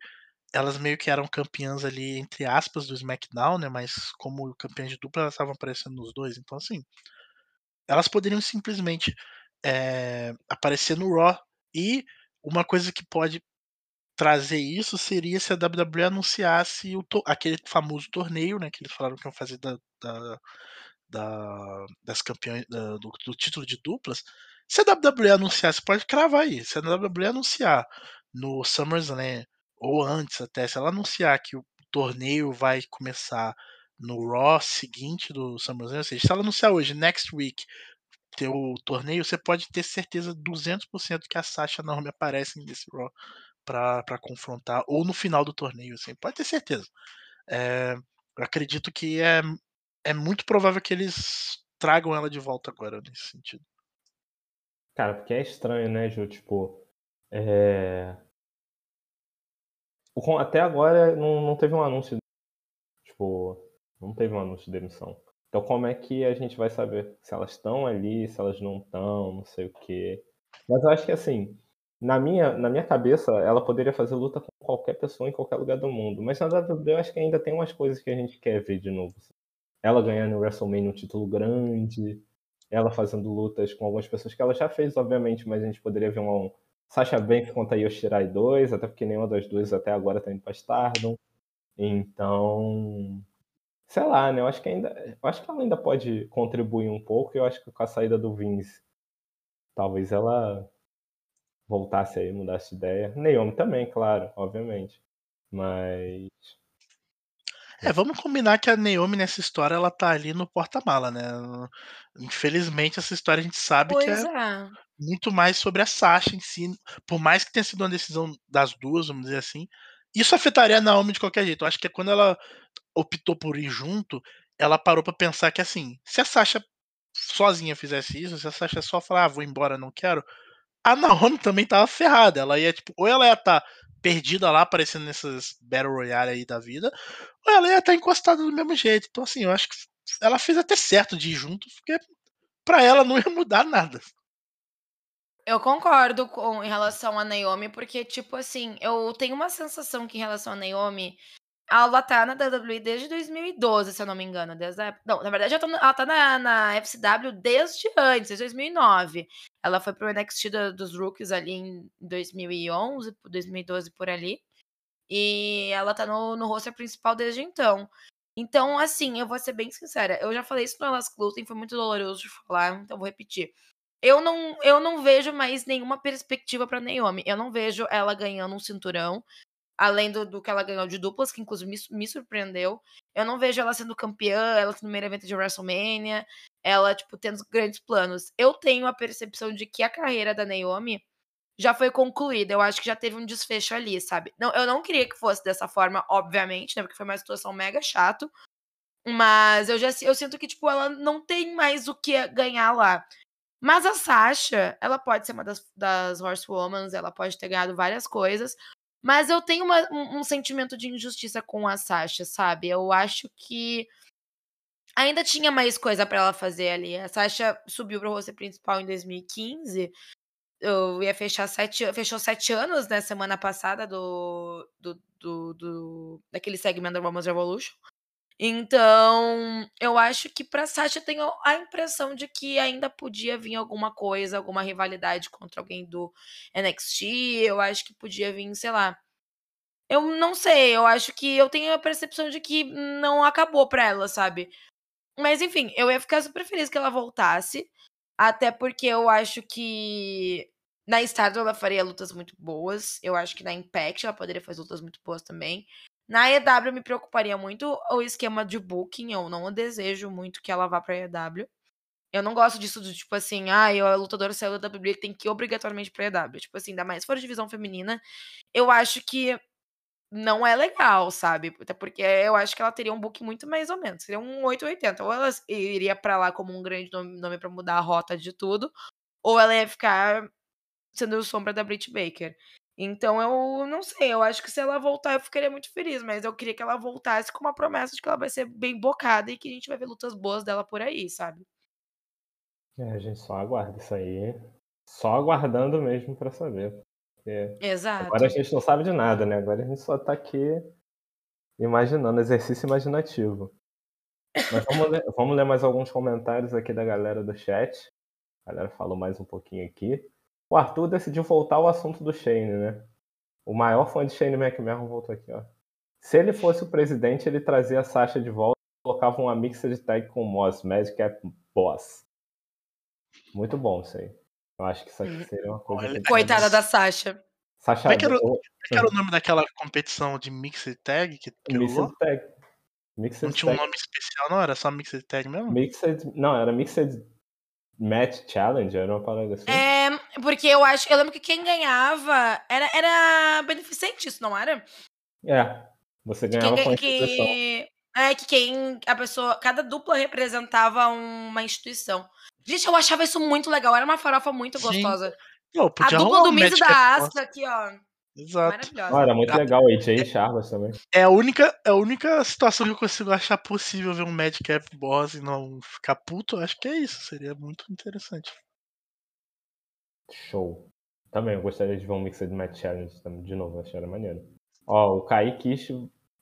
elas meio que eram campeãs ali, entre aspas, do SmackDown, né? Mas como campeãs de dupla, elas estavam aparecendo nos dois. Então, assim, elas poderiam simplesmente é, aparecer no Raw. E uma coisa que pode trazer isso seria se a WWE anunciasse o aquele famoso torneio, né? Que eles falaram que iam fazer da, da da, das campeões da, do, do, título de duplas. Se a WWE anunciar, você pode cravar aí. Se a WWE anunciar no SummerSlam ou antes até, se ela anunciar que o torneio vai começar no Raw seguinte do SummerSlam, ou seja, se ela anunciar hoje, next week, ter o torneio, você pode ter certeza 200% que a Sasha Naomi aparece nesse Raw para confrontar, ou no final do torneio, assim, pode ter certeza. É, eu acredito que é é muito provável que eles tragam ela de volta agora, nesse sentido. Cara, porque é estranho, né, Ju? Tipo, é... Até agora não, não teve um anúncio. Tipo, não teve um anúncio de demissão. Então como é que a gente vai saber se elas estão ali, se elas não estão, não sei o quê. Mas eu acho que assim, na minha, na minha cabeça, ela poderia fazer luta com qualquer pessoa em qualquer lugar do mundo. Mas na WWE eu acho que ainda tem umas coisas que a gente quer ver de novo. Ela ganhando o WrestleMania um título grande, ela fazendo lutas com algumas pessoas que ela já fez, obviamente, mas a gente poderia ver um Sasha Banks contra Yoshirai 2, até porque nenhuma das duas até agora tá indo pra Stardom. Então, sei lá, né? Eu acho que ainda, eu acho que ela ainda pode contribuir um pouco. Eu acho que com a saída do Vince, talvez ela voltasse aí, mudasse de ideia. Naomi também, claro, obviamente. Mas é, vamos combinar que a Naomi nessa história ela tá ali no porta-mala, né? Infelizmente, essa história a gente sabe Pois que é é. muito mais sobre a Sasha em si. Por mais que tenha sido uma decisão das duas, vamos dizer assim, isso afetaria a Naomi de qualquer jeito. Eu acho que é quando ela optou por ir junto, ela parou pra pensar que assim, se a Sasha sozinha fizesse isso, se a Sasha só falar, ah, vou embora, não quero, a Naomi também tava ferrada. Ela ia, tipo, ou ela ia estar tá perdida lá, aparecendo nessas Battle Royale aí da vida, ou ela ia estar tá encostada do mesmo jeito. Então, assim, eu acho que ela fez até certo de ir junto, porque pra ela não ia mudar nada. Eu concordo com, em relação a Naomi, porque, tipo assim, eu tenho uma sensação que em relação a Naomi, ela tá na WWE desde 2012, se eu não me engano. Desde a... Não, na verdade, ela tá, ela tá na, na FCW desde antes, desde 2009. Ela foi pro NXT do, dos Rookies ali em 2011, 2012 por ali. E ela tá no, no roster principal desde então. Então, assim, eu vou ser bem sincera. Eu já falei isso no Elas Clothing, foi muito doloroso de falar, então vou repetir. Eu não, eu não vejo mais nenhuma perspectiva para Naomi. Eu não vejo ela ganhando um cinturão, além do, do que ela ganhou de duplas, que inclusive me, me, surpreendeu. Eu não vejo ela sendo campeã, ela no primeiro evento de WrestleMania, ela, tipo, tendo grandes planos. Eu tenho a percepção de que a carreira da Naomi já foi concluída. Eu acho que já teve um desfecho ali, sabe? Não, eu não queria que fosse dessa forma, obviamente, né? Porque foi uma situação mega chato. Mas eu já eu sinto que, tipo, ela não tem mais o que ganhar lá. Mas a Sasha, ela pode ser uma das, das Horsewomans, ela pode ter ganhado várias coisas. Mas eu tenho uma, um, um, sentimento de injustiça com a Sasha, sabe? Eu acho que ainda tinha mais coisa para ela fazer ali. A Sasha subiu pro roster principal em 2015. Eu ia fechar sete, fechou sete anos, né, semana passada do, do, do, do daquele segmento da Women's Revolution. Então, eu acho que pra Sasha tenho a impressão de que ainda podia vir alguma coisa, alguma rivalidade contra alguém do NXT. Eu acho que podia vir, sei lá. Eu não sei, eu acho que eu tenho a percepção de que não acabou pra ela, sabe? Mas enfim, eu ia ficar super feliz que ela voltasse. Até porque eu acho que na Stardom ela faria lutas muito boas. Eu acho que na Impact ela poderia fazer lutas muito boas também. Na EW me preocuparia muito o esquema de booking. Eu não desejo muito que ela vá pra EW. Eu não gosto disso do tipo assim, ah, a lutadora saiu da WWE tem que ir obrigatoriamente pra EW. Tipo assim, ainda mais se for divisão feminina. Eu acho que não é legal, sabe? Até porque eu acho que ela teria um book muito mais ou menos. Seria um 880. Ou ela iria para lá como um grande nome, nome para mudar a rota de tudo, ou ela ia ficar sendo sombra da Britt Baker. Então eu não sei, eu acho que se ela voltar eu ficaria muito feliz, mas eu queria que ela voltasse com uma promessa de que ela vai ser bem bocada e que a gente vai ver lutas boas dela por aí, sabe? É, a gente só aguarda isso aí. Só aguardando mesmo para saber. Porque Exato. Agora a gente não sabe de nada, né? Agora a gente só tá aqui imaginando, exercício imaginativo. Mas vamos ler, vamos ler mais alguns comentários aqui da galera do chat. A galera falou mais um pouquinho aqui. O Arthur decidiu voltar ao assunto do Shane, né? O maior fã de Shane McMahon voltou aqui, ó. Se ele fosse o presidente, ele trazia a Sasha de volta e colocava uma mixa de tag com o Moss, Magic é Boss. Muito bom isso aí. Eu acho que isso aqui seria uma coisa. Olha, Coitada da Sasha. Sasha Como é que era, como é que era o nome daquela competição de Mixed Tag que, que Mixed Tag. Mixed não tinha um nome especial, não? Era só Mixed Tag mesmo? Mixed. Não, era Mixed Match Challenge, era uma parada assim. É, porque eu acho. Eu lembro que quem ganhava era, era beneficente, isso, não era? É. Você ganhava que, com a instituição. Que, é, que quem. A pessoa. Cada dupla representava uma instituição. Gente, eu achava isso muito legal. Era uma farofa muito gostosa. Pô, a dupla do Miz e da Asuka aqui, ó. Exato. Maravilhosa. Ah, era muito Ah, legal, AJ e Charles também. É a única, é a única situação que eu consigo achar possível ver um Madcap Boss e não ficar puto. eu Acho que é isso. Seria muito interessante. Show. Também, eu gostaria de ver um Mixed Match Challenge também, de novo, achei era maneiro. Ó, o Kaique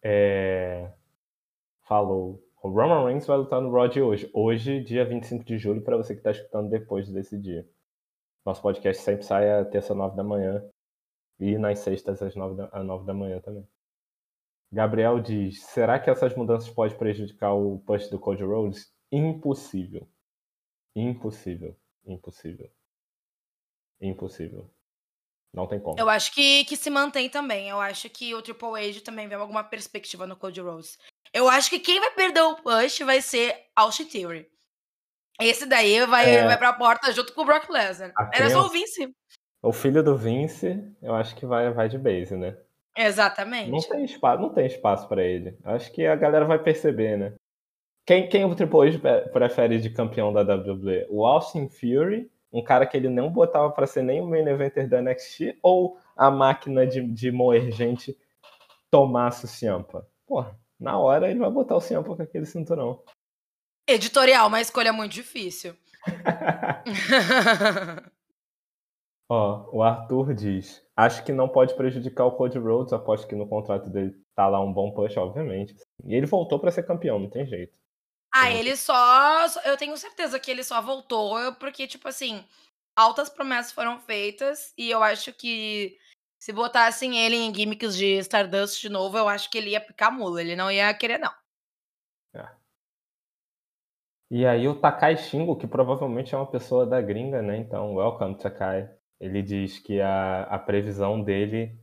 é, falou: o Roman Reigns vai lutar no Raw de hoje. Hoje, dia 25 de julho, para você que tá escutando depois desse dia. Nosso podcast sempre sai à terça, nove da manhã. E nas sextas, às nove da, às nove da manhã também. Gabriel diz: será que essas mudanças podem prejudicar o push do Cody Rhodes? Impossível. Impossível. Impossível. Impossível. Não tem como. Eu acho que, que se mantém também. Eu acho que o Triple H também vê alguma perspectiva no Cody Rhodes. Eu acho que quem vai perder o push vai ser Austin Theory. Esse daí vai, É. vai pra porta junto com o Brock Lesnar. Era só o Vince. O filho do Vince, eu acho que vai, vai de base, né? Não Exatamente. tem espaço, não tem espaço para ele. Acho que a galera vai perceber, né? Quem, quem o Triple H pre- prefere de campeão da WWE? O Austin Fury, um cara que ele não botava para ser nem o main eventer da NXT, ou a máquina de, de moer gente Tommaso Ciampa? Porra, na hora ele vai botar o Ciampa com aquele cinturão. Editorial, uma escolha muito difícil. Ó, o Arthur diz: Acho que não pode prejudicar o Cody Rhodes, aposto que no contrato dele tá lá um bom push, obviamente. E ele voltou pra ser campeão, não tem jeito. ah, ele só. Eu tenho certeza que ele só voltou porque, tipo assim, altas promessas foram feitas e eu acho que se botassem ele em gimmicks de Stardust de novo, eu acho que ele ia picar mula. Ele não ia querer, não. E aí o Takai Shingo, que provavelmente é uma pessoa da gringa, né? Então, welcome Takai. Ele diz que a, a previsão dele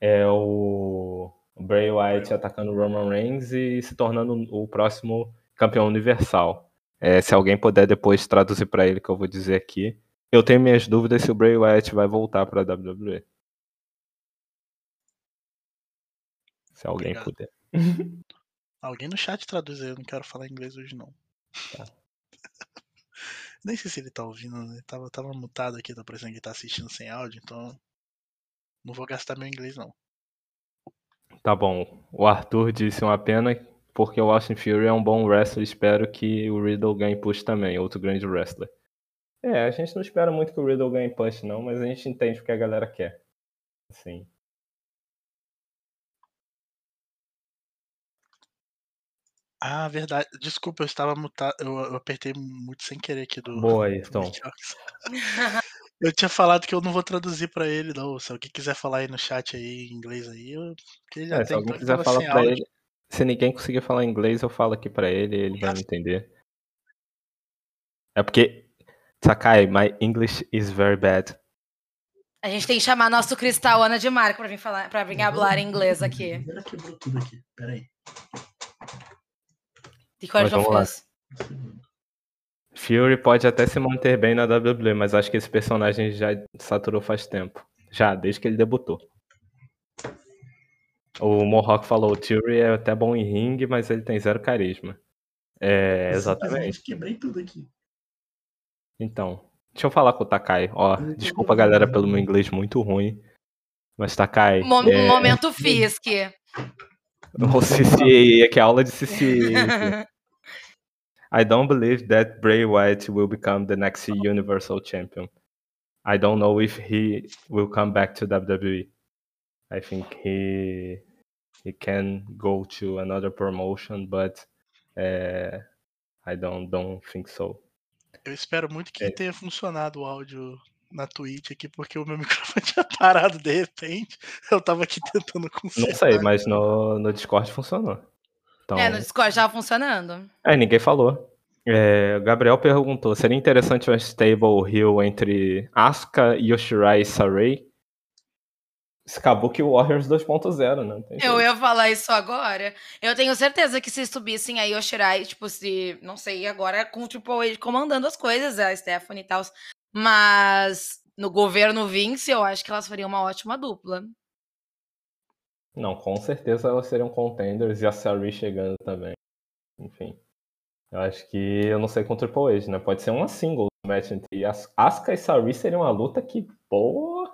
é o Bray Wyatt atacando o Roman Reigns e se tornando o próximo campeão universal. É, se alguém puder depois traduzir pra ele que eu vou dizer aqui. Eu tenho minhas dúvidas se o Bray Wyatt vai voltar pra WWE. Se alguém Obrigado. puder. Alguém no chat traduz aí, eu não quero falar inglês hoje não. Tá. Nem sei se ele tá ouvindo, né? Tava, tava mutado aqui, tá parecendo que tá assistindo sem áudio, então. Não vou gastar meu inglês, não. Tá bom. O Arthur disse uma pena porque o Austin Fury é um bom wrestler. Espero que o Riddle ganhe push também, outro grande wrestler. É, a gente não espera muito que o Riddle ganhe push, não, mas a gente entende o que a galera quer. Assim. Ah, verdade. Desculpa, eu estava mutado. Eu, eu apertei muito sem querer aqui do. Boa. Michels. Eu tinha falado que eu não vou traduzir pra ele, não. Se alguém quiser falar aí no chat aí em inglês aí, eu. Ele já É, se tem, alguém então ele quiser falar áudio. ele. Se ninguém conseguir falar inglês, eu falo aqui pra ele e ele vai me entender. É porque. Sakai, my English is very bad. A gente tem que chamar nosso Cristal Ana de Marco pra vir falar, para vir falar inglês aqui. Ela quebrou tudo aqui. Peraí. De lá. Um segundo. Fury pode até se manter bem na WWE, mas acho que esse personagem já saturou faz tempo. Já, desde que ele debutou. O Mohawk falou, o Fury é até bom em ringue, mas ele tem zero carisma. É, exatamente. Quebrei tudo aqui. Então, deixa eu falar com o Takai. Ó, desculpa galera pelo meu inglês muito ruim. Mas Takai, Mo- é, Momento Fisk. O CCA, que é aula de CCA. I don't believe that Bray Wyatt will become the next Universal Champion. I don't know if he will come back to WWE. I think he he can go to another promotion, but uh, I don't don't think so. Eu espero muito que É. tenha funcionado o áudio na Twitch aqui, porque o meu microfone tinha parado de repente. Eu tava aqui tentando Não consertar. sei, mas no, no Discord funcionou. Então, É, no Discord tava funcionando. É, ninguém falou. É, o Gabriel perguntou: seria interessante um stable heel entre Asuka, Yoshirai e Saray? Kabuki Warriors 2.0, né? Não tem Eu jeito. ia falar isso agora. Eu tenho certeza que se subissem a Yoshirai, tipo, se. Não sei, agora com o Triple H comandando as coisas, a Stephanie e tal. Mas no governo Vince, eu acho que elas fariam uma ótima dupla. Não, com certeza elas seriam contenders e a Saray chegando também. Enfim. Eu acho que eu não sei com o Triple H, né? Pode ser uma single match entre As- Asuka e Saray seria uma luta que, pô.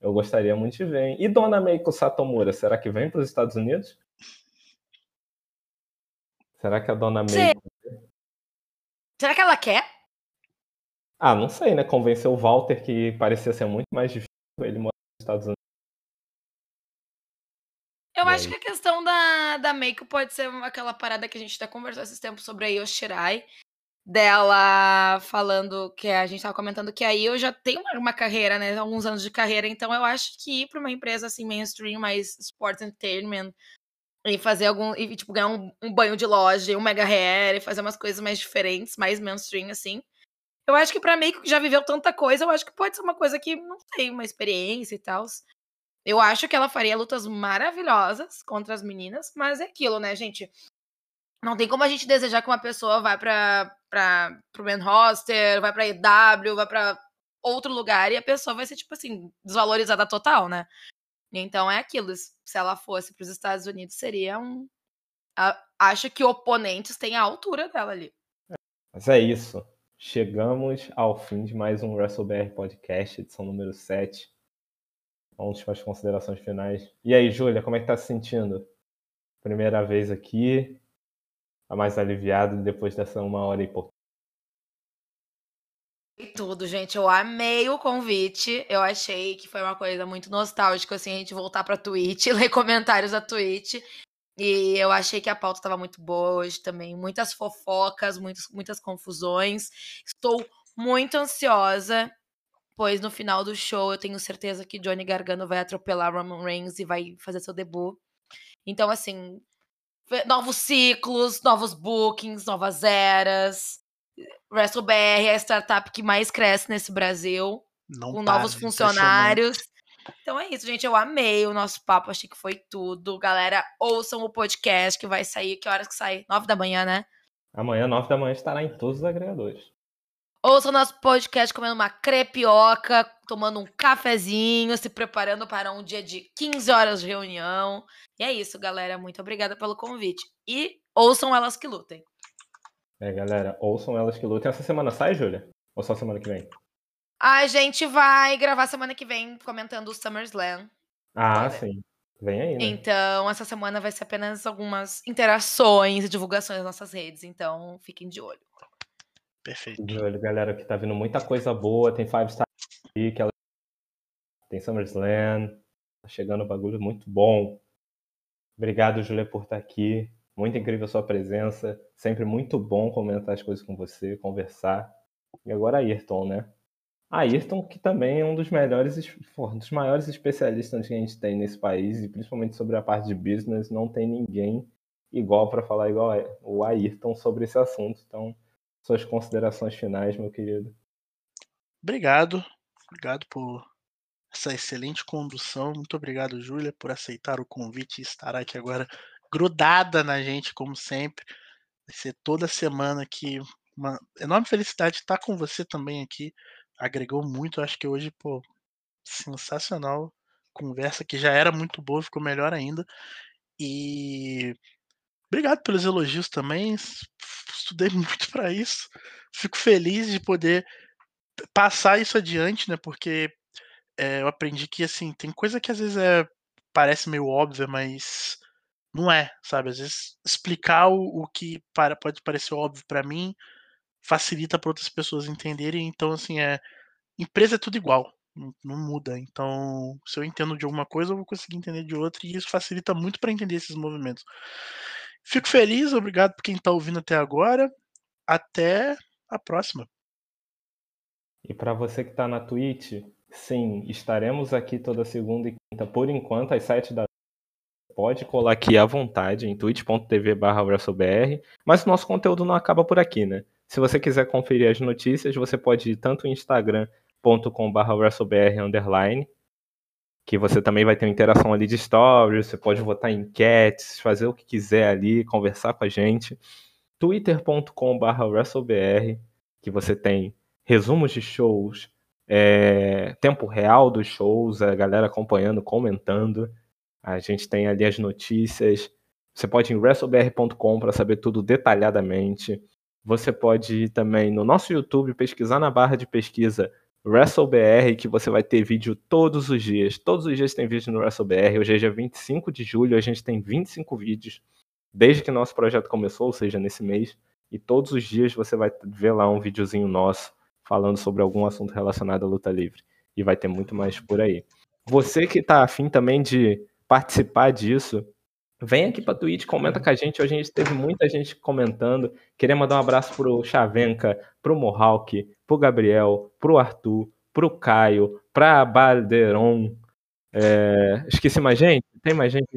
Eu gostaria muito de ver. E Dona Meiko Satomura, será que vem para os Estados Unidos? Será que a Dona Meiko. Será que ela quer? Ah, não sei, né? Convenceu o Walter que parecia ser muito mais difícil ele morar nos Estados Unidos. Eu acho que a questão da, da Meiko pode ser aquela parada que a gente até conversou esses tempos sobre a Yoshirai. Dela falando que a gente tava comentando que aí eu já tenho uma, uma, carreira, né? Alguns anos de carreira, então eu acho que ir pra uma empresa assim, mainstream, mais sports entertainment, e fazer algum. E, tipo, ganhar um, um banho de loja, um mega hair, e fazer umas coisas mais diferentes, mais mainstream, assim. Eu acho que pra Meiko que já viveu tanta coisa, eu acho que pode ser uma coisa que não tem uma experiência e tal. Eu acho que ela faria lutas maravilhosas contra as meninas, mas é aquilo, né, gente? Não tem como a gente desejar que uma pessoa vá para para pro main roster, vai para EW, vai para outro lugar e a pessoa vai ser tipo assim, desvalorizada total, né? Então é aquilo, se ela fosse para os Estados Unidos seria um acho que oponentes têm a altura dela ali. Mas é isso. Chegamos ao fim de mais um WrestleBR Podcast, edição número 7. Vamos para as considerações finais. E aí, Júlia, como é que tá se sentindo? Primeira vez aqui, tá mais aliviado depois dessa uma hora e pouco. E tudo, gente. Eu amei o convite. Eu achei que foi uma coisa muito nostálgica, assim, a gente voltar pra Twitch, ler comentários da Twitch. E eu achei que a pauta estava muito boa hoje também. Muitas fofocas, muitas, muitas confusões. Estou muito ansiosa pois no final do show eu tenho certeza que Johnny Gargano vai atropelar Roman Reigns e vai fazer seu debut. Então, assim, novos ciclos, novos bookings, novas eras. WrestleBR é a startup que mais cresce nesse Brasil, Não com para, novos funcionários. Então é isso, gente. Eu amei o nosso papo, achei que foi tudo. Galera, ouçam o podcast que vai sair. Que horas que sai? Nove da manhã, né? Amanhã, nove da manhã, estará em todos os agregadores. Ouça o nosso podcast comendo uma crepioca, tomando um cafezinho, se preparando para um dia de 15 horas de reunião. E é isso, galera. Muito obrigada pelo convite. E ouçam Elas que Lutem. É, galera, ouçam Elas que Lutem. Essa semana sai, Júlia? Ou só semana que vem? A gente vai gravar semana que vem comentando o SummerSlam. Ah, sim. Vem aí, né? Então, essa semana vai ser apenas algumas interações e divulgações nas nossas redes. Então, fiquem de olho. Perfeito. olho, galera, que tá vindo muita coisa boa. Tem Five Star aí, que ela... tem SummerSlam. Tá chegando um bagulho muito bom. Obrigado, Julia, por estar aqui. Muito incrível a sua presença. Sempre muito bom comentar as coisas com você, conversar. E agora Ayrton, né? Ayrton, que também é um dos melhores, um dos maiores especialistas que a gente tem nesse país, e principalmente sobre a parte de business, não tem ninguém igual para falar igual o Ayrton sobre esse assunto. Então, suas considerações finais, meu querido. Obrigado. Obrigado por essa excelente condução. Muito obrigado, Júlia, por aceitar o convite e estar aqui agora grudada na gente, como sempre. Vai ser toda semana aqui. Uma enorme felicidade estar com você também aqui. Agregou muito. Acho que hoje, pô, sensacional. Conversa que já era muito boa, ficou melhor ainda. E Obrigado pelos elogios também. Estudei muito para isso. Fico feliz de poder passar isso adiante, né? Porque é, eu aprendi que assim tem coisa que às vezes é parece meio óbvia, mas não é, sabe? Às vezes explicar o, o que para, pode parecer óbvio para mim facilita para outras pessoas entenderem. Então assim é empresa é tudo igual, não, não muda. Então se eu entendo de alguma coisa eu vou conseguir entender de outra e isso facilita muito para entender esses movimentos. Fico feliz, obrigado por quem está ouvindo até agora. Até a próxima. E para você que está na Twitch, sim, estaremos aqui toda segunda e quinta, por enquanto, às 7 da Pode colar aqui à vontade em twitch.tv barra mas o nosso conteúdo não acaba por aqui, né? Se você quiser conferir as notícias, você pode ir tanto em instagram.com barra underline que você também vai ter interação ali de stories, você pode votar em enquetes, fazer o que quiser ali, conversar com a gente. twitter.com.br WrestleBR, que você tem resumos de shows, é, tempo real dos shows, a galera acompanhando, comentando. A gente tem ali as notícias. Você pode ir em wrestlebr.com para saber tudo detalhadamente. Você pode ir também no nosso YouTube pesquisar na barra de pesquisa WrestleBR, que você vai ter vídeo todos os dias. Todos os dias tem vídeo no WrestleBR. Hoje é dia 25 de julho, a gente tem 25 vídeos desde que nosso projeto começou, ou seja, nesse mês. E todos os dias você vai ver lá um videozinho nosso falando sobre algum assunto relacionado à luta livre. E vai ter muito mais por aí. Você que está afim também de participar disso, vem aqui para Twitch, comenta com a gente. Hoje a gente teve muita gente comentando. Queria mandar um abraço pro Chavenca, pro Mohawk, pro Gabriel, pro Arthur, pro Caio, pra Balderon. É... Esqueci mais gente? Tem mais gente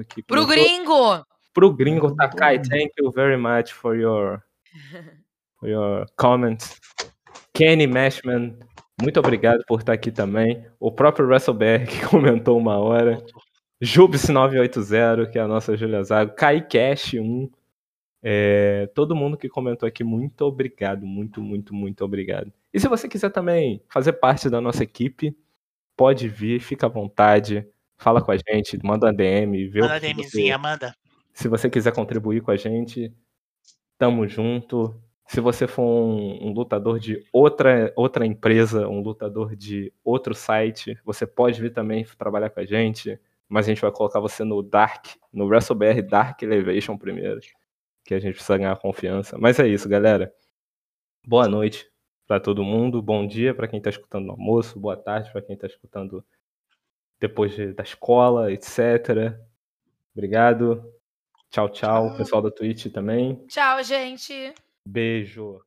aqui? Pro gringo! Pro gringo, Takai, thank you very much for your, for your comments. Kenny Mashman, muito obrigado por estar aqui também. O próprio WrestleBR que comentou uma hora. Jubs980, que é a nossa Julia Zago. KaiCash1. É, todo mundo que comentou aqui, muito obrigado. Muito, muito, muito obrigado. E se você quiser também fazer parte da nossa equipe, pode vir, fica à vontade. Fala com a gente, manda uma DM. Vê manda DMzinha, você, manda. Se você quiser contribuir com a gente, tamo junto. Se você for um, um, lutador de outra, outra empresa, um lutador de outro site, você pode vir também trabalhar com a gente mas a gente vai colocar você no Dark, no WrestleBR Dark Elevation primeiro, que a gente precisa ganhar confiança. Mas é isso, galera. Boa noite para todo mundo, bom dia para quem está escutando no almoço, boa tarde para quem está escutando depois de, da escola, etc. Obrigado. Tchau, tchau. Pessoal da Twitch também. Tchau, gente. Beijo.